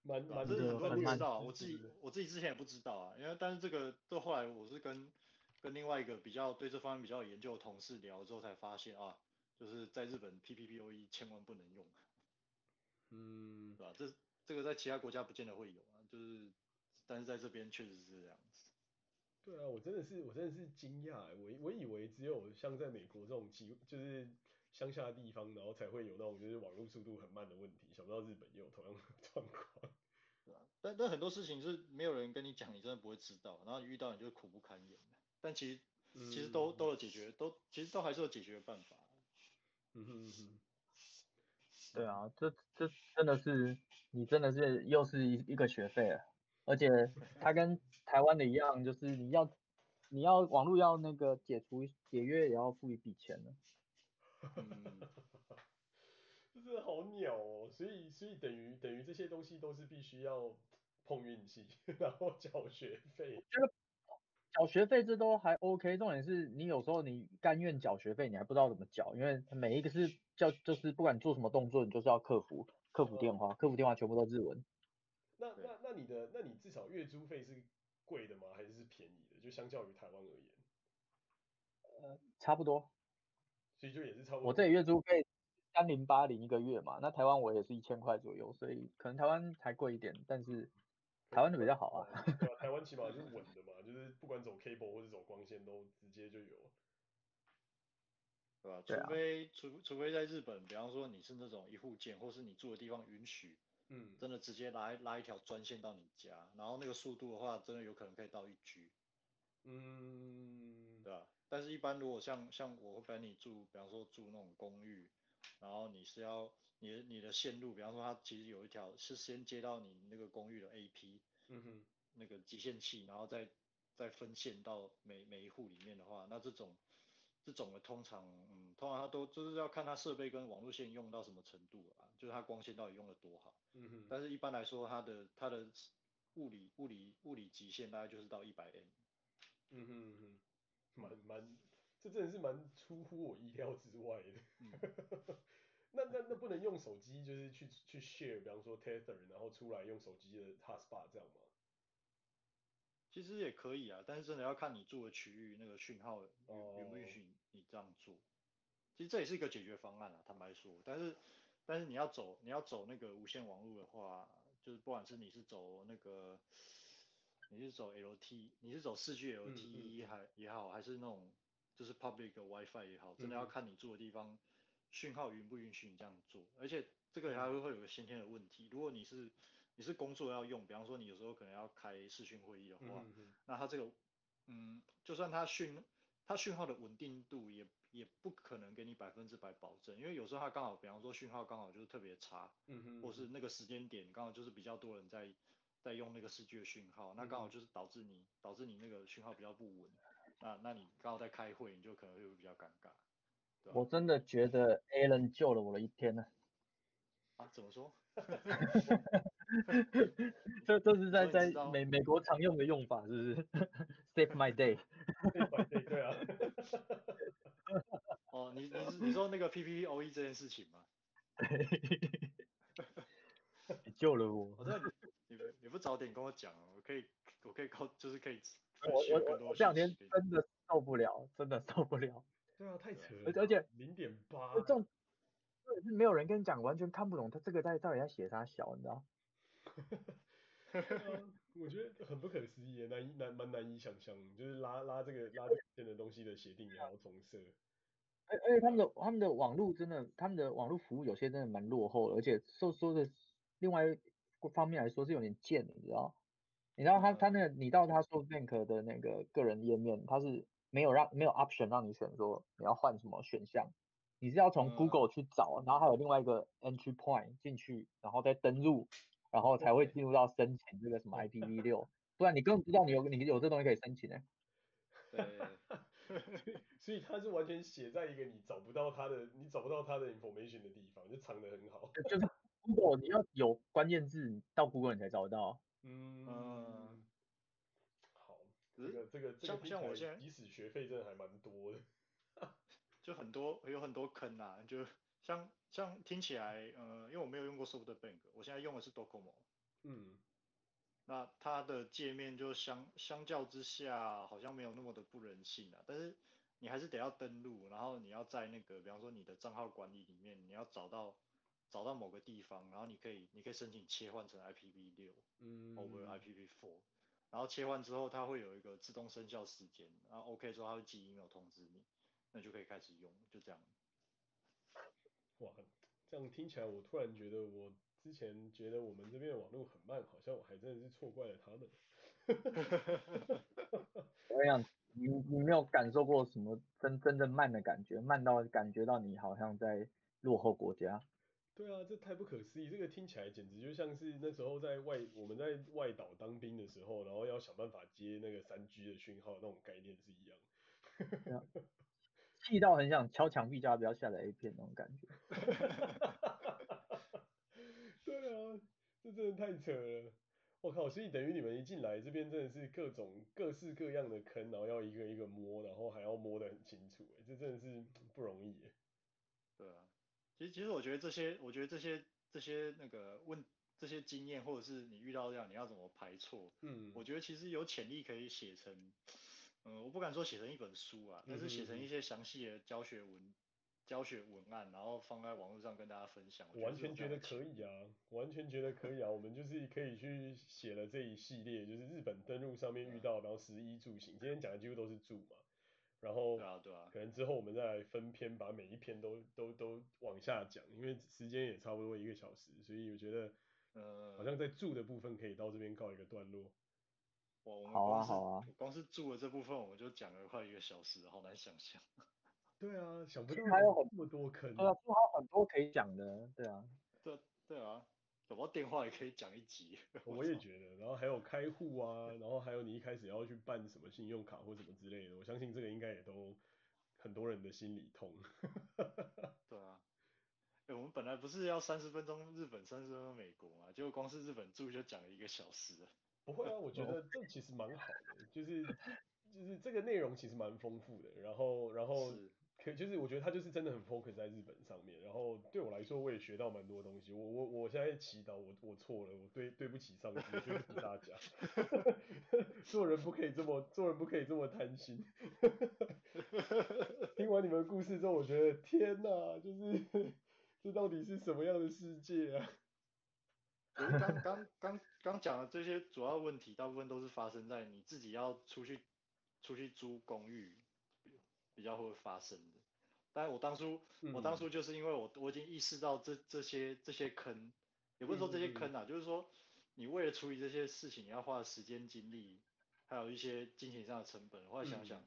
[SPEAKER 1] 蛮蛮，
[SPEAKER 3] 这是很多人不知道，我自己我自己之前也不知道啊，因为但是这个到后来我是跟跟另外一个比较对这方面比较有研究的同事聊之后才发现啊，就是在日本 PPPoE 千万不能用，
[SPEAKER 1] 嗯，
[SPEAKER 3] 是吧？这这个在其他国家不见得会有啊，就是但是在这边确实是这样子。
[SPEAKER 1] 对啊，我真的是我真的是惊讶，我我以为只有像在美国这种机就是乡下的地方，然后才会有那种就是网络速度很慢的问题，想不到日本也有同样的状况。
[SPEAKER 3] 但但很多事情是没有人跟你讲，你真的不会知道，然后遇到你就苦不堪言。但其实、嗯、其实都都有解决，都其实都还是有解决的办法。
[SPEAKER 1] 嗯哼嗯哼。
[SPEAKER 2] 对啊，这这真的是你真的是又是一一个学费了，而且它跟台湾的一样，就是你要你要网络要那个解除解约也要付一笔钱呢。
[SPEAKER 1] 嗯。真的好鸟哦，所以所以等于等于这些东西都是必须要碰运气，然后缴学费。
[SPEAKER 2] 这个缴学费这都还 OK，重点是你有时候你甘愿缴学费，你还不知道怎么缴，因为每一个是叫就是不管做什么动作，你就是要客服客服电话，客服电话全部都日文。
[SPEAKER 1] 那那那你的那你至少月租费是贵的吗？还是是便宜的？就相较于台湾而言。
[SPEAKER 2] 呃，差不多。
[SPEAKER 1] 所以就也是差不多。
[SPEAKER 2] 我这里月租费三零八零一个月嘛，那台湾我也是一千块左右，所以可能台湾才贵一点，但是台湾的比较好啊。
[SPEAKER 1] 对啊，台湾起码就是稳的嘛，就是不管走 cable 或者走光纤都直接就有。
[SPEAKER 3] 对吧？除非除除非在日本，比方说你是那种一户建，或是你住的地方允许，嗯，真的直接拉拉一条专线到你家，然后那个速度的话，真的有可能可以到一 G。嗯，对吧？但是，一般如果像像我会跟你住，比方说住那种公寓，然后你是要你的你的线路，比方说它其实有一条是先接到你那个公寓的 AP，嗯哼，那个集线器，然后再再分线到每每一户里面的话，那这种这种的通常，嗯，通常它都就是要看它设备跟网络线用到什么程度啊，就是它光纤到底用的多好，嗯哼，但是一般来说，它的它的物理物理物理极限大概就是到一百 M，
[SPEAKER 1] 嗯哼嗯哼。蛮蛮，这真的是蛮出乎我意料之外的。嗯、那那那不能用手机，就是去去 share，比方说 tether，然后出来用手机的 hotspot 这样吗？
[SPEAKER 3] 其实也可以啊，但是真的要看你住的区域那个讯号允不允许你这样做。其实这也是一个解决方案啊，坦白说。但是但是你要走你要走那个无线网络的话，就是不管是你是走那个。你是走 LT，你是走四 G LTE 还也好，还是那种就是 public WiFi 也好，真的要看你住的地方讯号允不允许你这样做。而且这个还会会有个先天的问题，如果你是你是工作要用，比方说你有时候可能要开视讯会议的话，那它这个嗯，就算它讯它讯号的稳定度也也不可能给你百分之百保证，因为有时候它刚好，比方说讯号刚好就是特别差，或是那个时间点刚好就是比较多人在。在用那个四 G 的讯号，那刚好就是导致你导致你那个讯号比较不稳，那那你刚好在开会，你就可能会比较尴尬。
[SPEAKER 2] 我真的觉得 Alan 救了我的一天呢。
[SPEAKER 3] 啊？怎么说？
[SPEAKER 2] 这这是在在美美国常用的用法，是不是？Save my day。
[SPEAKER 1] 对啊。
[SPEAKER 3] 哦，你你你说那个 PPPoE 这件事情吗？
[SPEAKER 2] 你救了我。
[SPEAKER 3] 我知道你。早点跟我讲，我可以我可以靠就是可以。
[SPEAKER 2] 我我我这两天真的受不了，真的受不了。
[SPEAKER 1] 对啊，太扯了。
[SPEAKER 2] 而且
[SPEAKER 1] 零点八。
[SPEAKER 2] 这种，是没有人跟你讲，完全看不懂他这个在到底在写啥小，你知道？
[SPEAKER 1] 我觉得很不可思议，难以难蛮难以想象，就是拉拉这个拉这边的东西的协定也要重设。
[SPEAKER 2] 而而且他们的他们的网络真的，他们的网络服务有些真的蛮落后的，而且说说的另外。方面来说是有点贱，你知道？你知道他他那个你到他 SoftBank 的那个个人页面，他是没有让没有 option 让你选说你要换什么选项，你是要从 Google 去找，然后还有另外一个 entry point 进去，然后再登录，然后才会进入到申请这个什么 IPv6，不然你根本不知道你有你有这东西可以申请呢。
[SPEAKER 3] 对，
[SPEAKER 1] 所以他是完全写在一个你找不到他的你找不到他的 information 的地方，就藏得很好。
[SPEAKER 2] 就是。如果你要有关键字，到 Google 你才找得到。
[SPEAKER 1] 嗯，好，这个这个这个像我现在，即使学费真的还蛮多的，
[SPEAKER 3] 就很多有很多坑啊，就像像听起来，呃，因为我没有用过 SoftBank，我现在用的是 Docomo。嗯，那它的界面就相相较之下，好像没有那么的不人性啊，但是你还是得要登录，然后你要在那个，比方说你的账号管理里面，你要找到。找到某个地方，然后你可以，你可以申请切换成 IPv 六嗯，over IPv4，然后切换之后，它会有一个自动生效时间，然后 OK 之后，它会寄 email 通知你，那就可以开始用，就这样。
[SPEAKER 1] 哇，这样听起来，我突然觉得，我之前觉得我们这边的网络很慢，好像我还真的是错怪了他们。
[SPEAKER 2] 我想你讲，你你没有感受过什么真真正慢的感觉，慢到感觉到你好像在落后国家。
[SPEAKER 1] 对啊，这太不可思议！这个听起来简直就像是那时候在外我们在外岛当兵的时候，然后要想办法接那个三 G 的讯号那种概念是一样。
[SPEAKER 2] 气到很想敲墙壁叫他不要下载 A 片那种感觉。
[SPEAKER 1] 对啊，这真的太扯了！我靠，所以等于你们一进来这边真的是各种各式各样的坑，然后要一个一个摸，然后还要摸得很清楚，这真的是不容易。
[SPEAKER 3] 对啊。其实，其实我觉得这些，我觉得这些这些那个问这些经验，或者是你遇到这样，你要怎么排错？
[SPEAKER 1] 嗯，
[SPEAKER 3] 我觉得其实有潜力可以写成，嗯，我不敢说写成一本书啊，但是写成一些详细的教学文。教学文案，然后放在网络上跟大家分享。
[SPEAKER 1] 我完全觉得可以啊，完全觉得可以啊。我们就是可以去写了这一系列，就是日本登陆上面遇到，然后食衣住行，今天讲的几乎都是住嘛。然后，
[SPEAKER 3] 对啊对啊，
[SPEAKER 1] 可能之后我们再来分篇，把每一篇都都都往下讲，因为时间也差不多一个小时，所以我觉得，呃，好像在住的部分可以到这边告一个段落。
[SPEAKER 3] 我
[SPEAKER 2] 好啊好啊，
[SPEAKER 3] 光是住的这部分我们就讲了快一个小时，好难想象。
[SPEAKER 1] 对啊，想不到
[SPEAKER 2] 还有很
[SPEAKER 1] 多多坑。
[SPEAKER 2] 对啊，还有很多可以讲的。对啊，
[SPEAKER 3] 对对啊，有没有电话也可以讲一集。
[SPEAKER 1] 我也觉得，然后还有开户啊，然后还有你一开始要去办什么信用卡或什么之类的，我相信这个应该也都很多人的心里痛。
[SPEAKER 3] 对啊，哎，我们本来不是要三十分钟日本，三十分钟美国嘛，结果光是日本住就讲了一个小时了。
[SPEAKER 1] 不会啊，我觉得这其实蛮好的，就是就是这个内容其实蛮丰富的，然后然后。可就是我觉得他就是真的很 focus 在日本上面，然后对我来说我也学到蛮多东西。我我我现在祈祷我我错了，我对对不起上司，对不起大家。做人不可以这么做人不可以这么贪心。听完你们的故事之后，我觉得天哪，就是 这到底是什么样的世界啊？
[SPEAKER 3] 刚刚刚刚讲的这些主要问题，大部分都是发生在你自己要出去出去租公寓。比较会发生的，但我当初，嗯、我当初就是因为我我已经意识到这这些这些坑，也不是说这些坑啊，嗯、就是说你为了处理这些事情，你要花的时间精力，还有一些金钱上的成本。后来想想，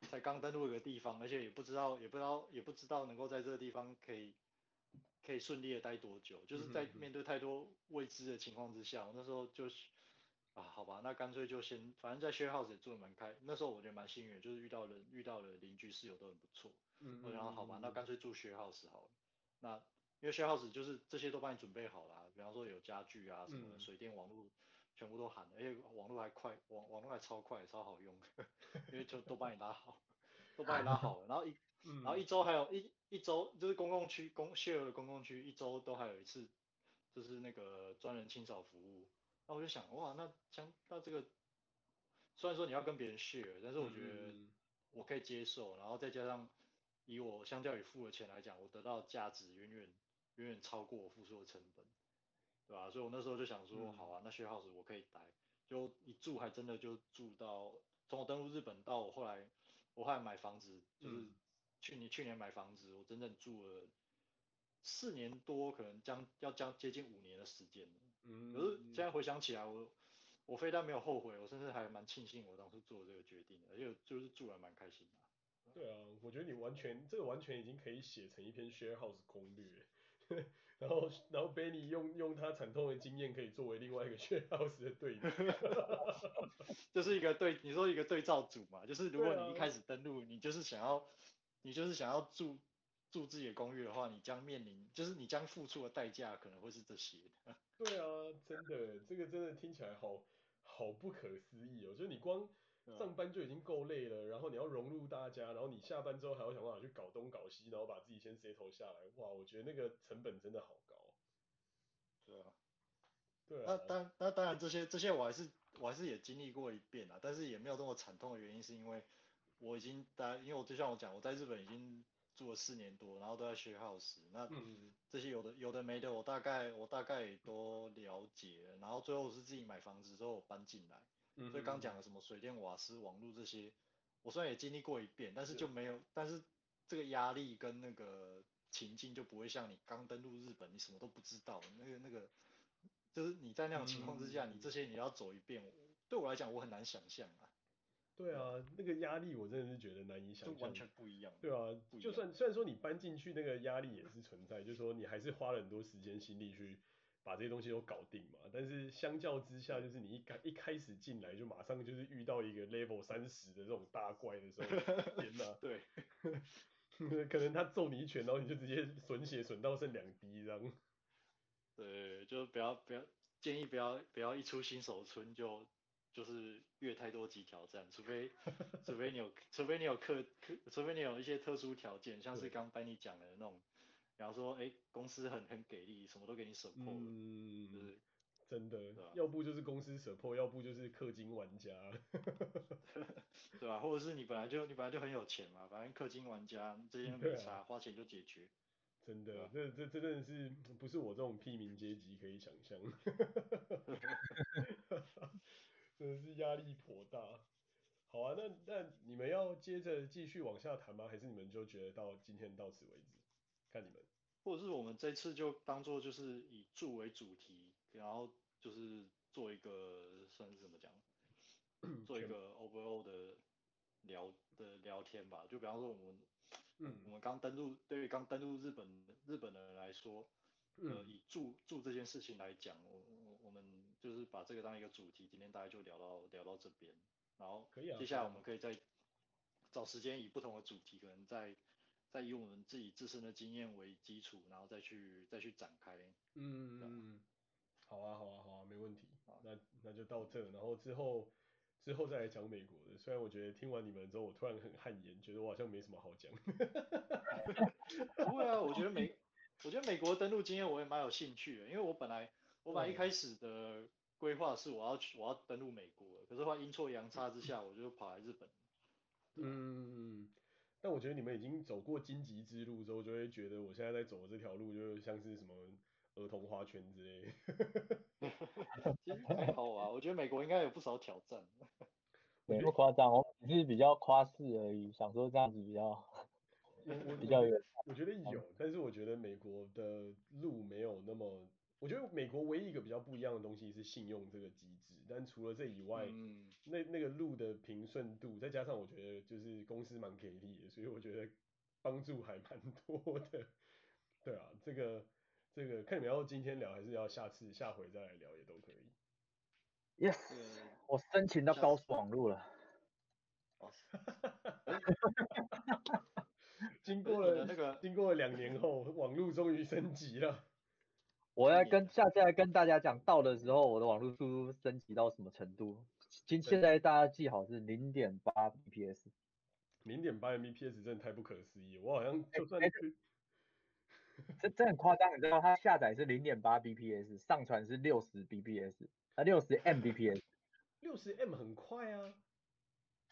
[SPEAKER 3] 嗯、才刚登陆一个地方，而且也不知道也不知道也不知道能够在这个地方可以可以顺利的待多久，就是在面对太多未知的情况之下，我那时候就是。啊，好吧，那干脆就先，反正在 share house 也住得蛮开，那时候我觉得蛮幸运，就是遇到了，遇到了邻居室友都很不错。嗯，嗯，然后好吧，那干脆住 share house 好了。那因为 share house 就是这些都帮你准备好了，比方说有家具啊什么的，水电网络全部都含了，而且网络还快，网网络还超快，超好用，因为就都帮你拉好，都帮你拉好了。然后一，然后一周还有一一周就是公共区公 share 的公共区，一周都还有一次，就是那个专人清扫服务。那我就想，哇，那像那这个，虽然说你要跟别人 share，但是我觉得我可以接受，然后再加上以我相较于付的钱来讲，我得到的价值远远远远超过我付出的成本，对吧？所以我那时候就想说，好啊，那 share house 我可以待，就一住还真的就住到从我登陆日本到我后来我后来买房子，就是去年去年买房子，我真正住了四年多，可能将要将接近五年的时间。嗯，可是现在回想起来，我我非但没有后悔，我甚至还蛮庆幸我当初做这个决定，而且就是住还蛮开心的。
[SPEAKER 1] 对啊，我觉得你完全这个完全已经可以写成一篇 share house 攻略，然后然后 Benny 用用他惨痛的经验可以作为另外一个 share house 的对比，
[SPEAKER 3] 就是一个对你说一个对照组嘛，就是如果你一开始登录，你就是想要你就是想要住住自己的公寓的话，你将面临就是你将付出的代价可能会是这些。
[SPEAKER 1] 对啊，真的，这个真的听起来好好不可思议哦！就是你光上班就已经够累了，然后你要融入大家，然后你下班之后还要想办法去搞东搞西，然后把自己先 settle 下来，哇，我觉得那个成本真的好高。
[SPEAKER 3] 对啊，
[SPEAKER 1] 对啊。
[SPEAKER 3] 那当那当然这些这些我还是我还是也经历过一遍啊，但是也没有这么惨痛的原因是因为我已经待，因为我就像我讲，我在日本已经。住了四年多，然后都在 share house，那这些有的有的没的，我大概我大概也都了解了，然后最后我是自己买房子之后搬进来，嗯、所以刚讲的什么水电瓦斯网络这些，我虽然也经历过一遍，但是就没有，是但是这个压力跟那个情境就不会像你刚登陆日本，你什么都不知道，那个那个就是你在那种情况之下，嗯、你这些你要走一遍，对我来讲我很难想象啊。
[SPEAKER 1] 对啊，那个压力我真的是觉得难以想象，
[SPEAKER 3] 完全不一样。
[SPEAKER 1] 对啊，就算虽然说你搬进去，那个压力也是存在，就是说你还是花了很多时间心力去把这些东西都搞定嘛。但是相较之下，就是你一开一开始进来就马上就是遇到一个 level 三十的这种大怪的时候，天哪！
[SPEAKER 3] 对，
[SPEAKER 1] 可能他揍你一拳，然后你就直接损血损到剩两滴这样。
[SPEAKER 3] 对，就不要不要建议不要不要一出新手村就。就是越太多级挑战，除非除非你有除非你有特特，除非你有一些特殊条件，像是刚刚你讲的那种比方说，哎，公司很很给力，什么都给你 support，
[SPEAKER 1] 嗯，
[SPEAKER 3] 就是
[SPEAKER 1] 真的？要不就是公司 support，要不就是氪金玩家
[SPEAKER 3] 对吧？或者是你本来就你本来就很有钱嘛，反正氪金玩家这些没差，啊、花钱就解决。
[SPEAKER 1] 真的，这这这真的是不是我这种屁民阶级可以想象，真的是压力颇大。好啊，那那你们要接着继续往下谈吗？还是你们就觉得到今天到此为止？看你们，
[SPEAKER 3] 或者是我们这次就当做就是以住为主题，然后就是做一个算是怎么讲，做一个 overall 的聊的聊天吧。就比方说我们，嗯，我们刚登陆，对于刚登陆日本日本的人来说，呃，以住住这件事情来讲，就是把这个当一个主题，今天大概就聊到聊到这边，然后可以啊接下来我们可以再找时间以不同的主题，可能再。再以我们自己自身的经验为基础，然后再去再去展开。
[SPEAKER 1] 嗯嗯，好啊好啊好啊，没问题。那那就到这，然后之后之后再来讲美国的。虽然我觉得听完你们之后，我突然很汗颜，觉得我好像没什么好讲。
[SPEAKER 3] 不会啊，我觉得美我觉得美国登陆经验我也蛮有兴趣的，因为我本来我本来一开始的规划是我要去我要登陆美国，可是后来阴错阳差之下，我就跑来日本。
[SPEAKER 1] 嗯。但我觉得你们已经走过荆棘之路之后，就会觉得我现在在走的这条路，就像是什么儿童花圈之类的。
[SPEAKER 3] 其实还好啊，我觉得美国应该有不少挑战。
[SPEAKER 2] 没那么夸张，我只是比较夸饰而已，想说这样子比较，比较有。
[SPEAKER 1] 我觉得有，但是我觉得美国的路没有那么。我觉得美国唯一一个比较不一样的东西是信用这个机制，但除了这以外，嗯、那那个路的平顺度，再加上我觉得就是公司蛮给力的，所以我觉得帮助还蛮多的。对啊，这个这个看你们要今天聊还是要下次下回再来聊也都可以。
[SPEAKER 2] Yes，我申请到高速网路了。
[SPEAKER 1] 经过了那个经过了两年后，网路终于升级了。
[SPEAKER 2] 我要跟下次来跟大家讲，到的时候我的网络速度升级到什么程度？今现在大家记好是零点八 Mbps。
[SPEAKER 1] 零点八 Mbps 真的太不可思议，我好像就算、欸欸、
[SPEAKER 2] 这这很夸张，你知道它下载是零点八 Bps，上传是六十 Bps，啊六十 Mbps。
[SPEAKER 1] 六十 M 很快啊。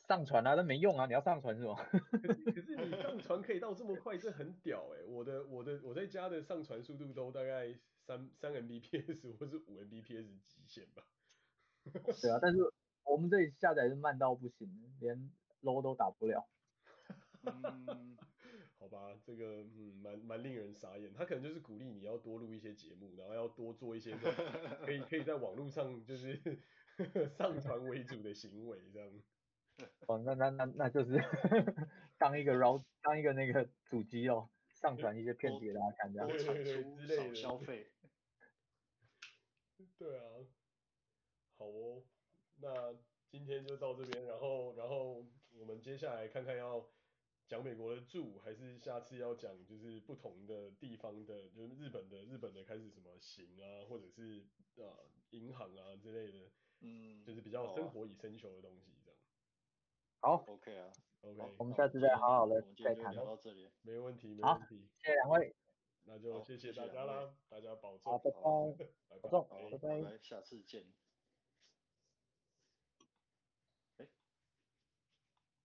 [SPEAKER 2] 上传啊，那没用啊！你要上传是吗？
[SPEAKER 1] 可是可是你上 传可以到这么快，这很屌哎、欸！我的我的我在家的上传速度都大概三三 Mbps 或是五 Mbps 极限吧。
[SPEAKER 2] 对啊，但是我们这里下载是慢到不行，连 low 都打不了。
[SPEAKER 1] 嗯，好吧，这个嗯蛮蛮令人傻眼。他可能就是鼓励你要多录一些节目，然后要多做一些可以可以在网络上就是上传为主的行为这样。
[SPEAKER 2] 哦，那那那那就是 当一个 route 当一个那个主机哦，上传一些片子给大家看这样。
[SPEAKER 1] 对对对，之类的。
[SPEAKER 3] 消费。
[SPEAKER 1] 对啊。好哦，那今天就到这边，然后然后我们接下来看看要讲美国的住，还是下次要讲就是不同的地方的，就是日本的日本的开始什么行啊，或者是呃银行啊之类的，嗯，就是比较生活以生求的东西。
[SPEAKER 2] 好
[SPEAKER 3] ，OK 啊
[SPEAKER 1] ，OK，
[SPEAKER 2] 我们下次再好好的再谈。
[SPEAKER 3] 聊到这里，
[SPEAKER 1] 没问题，没问题。
[SPEAKER 2] 谢谢两位，
[SPEAKER 1] 那就谢谢大家啦，大家保重，
[SPEAKER 2] 好，拜拜，
[SPEAKER 1] 拜拜，
[SPEAKER 2] 拜拜，
[SPEAKER 3] 下次见。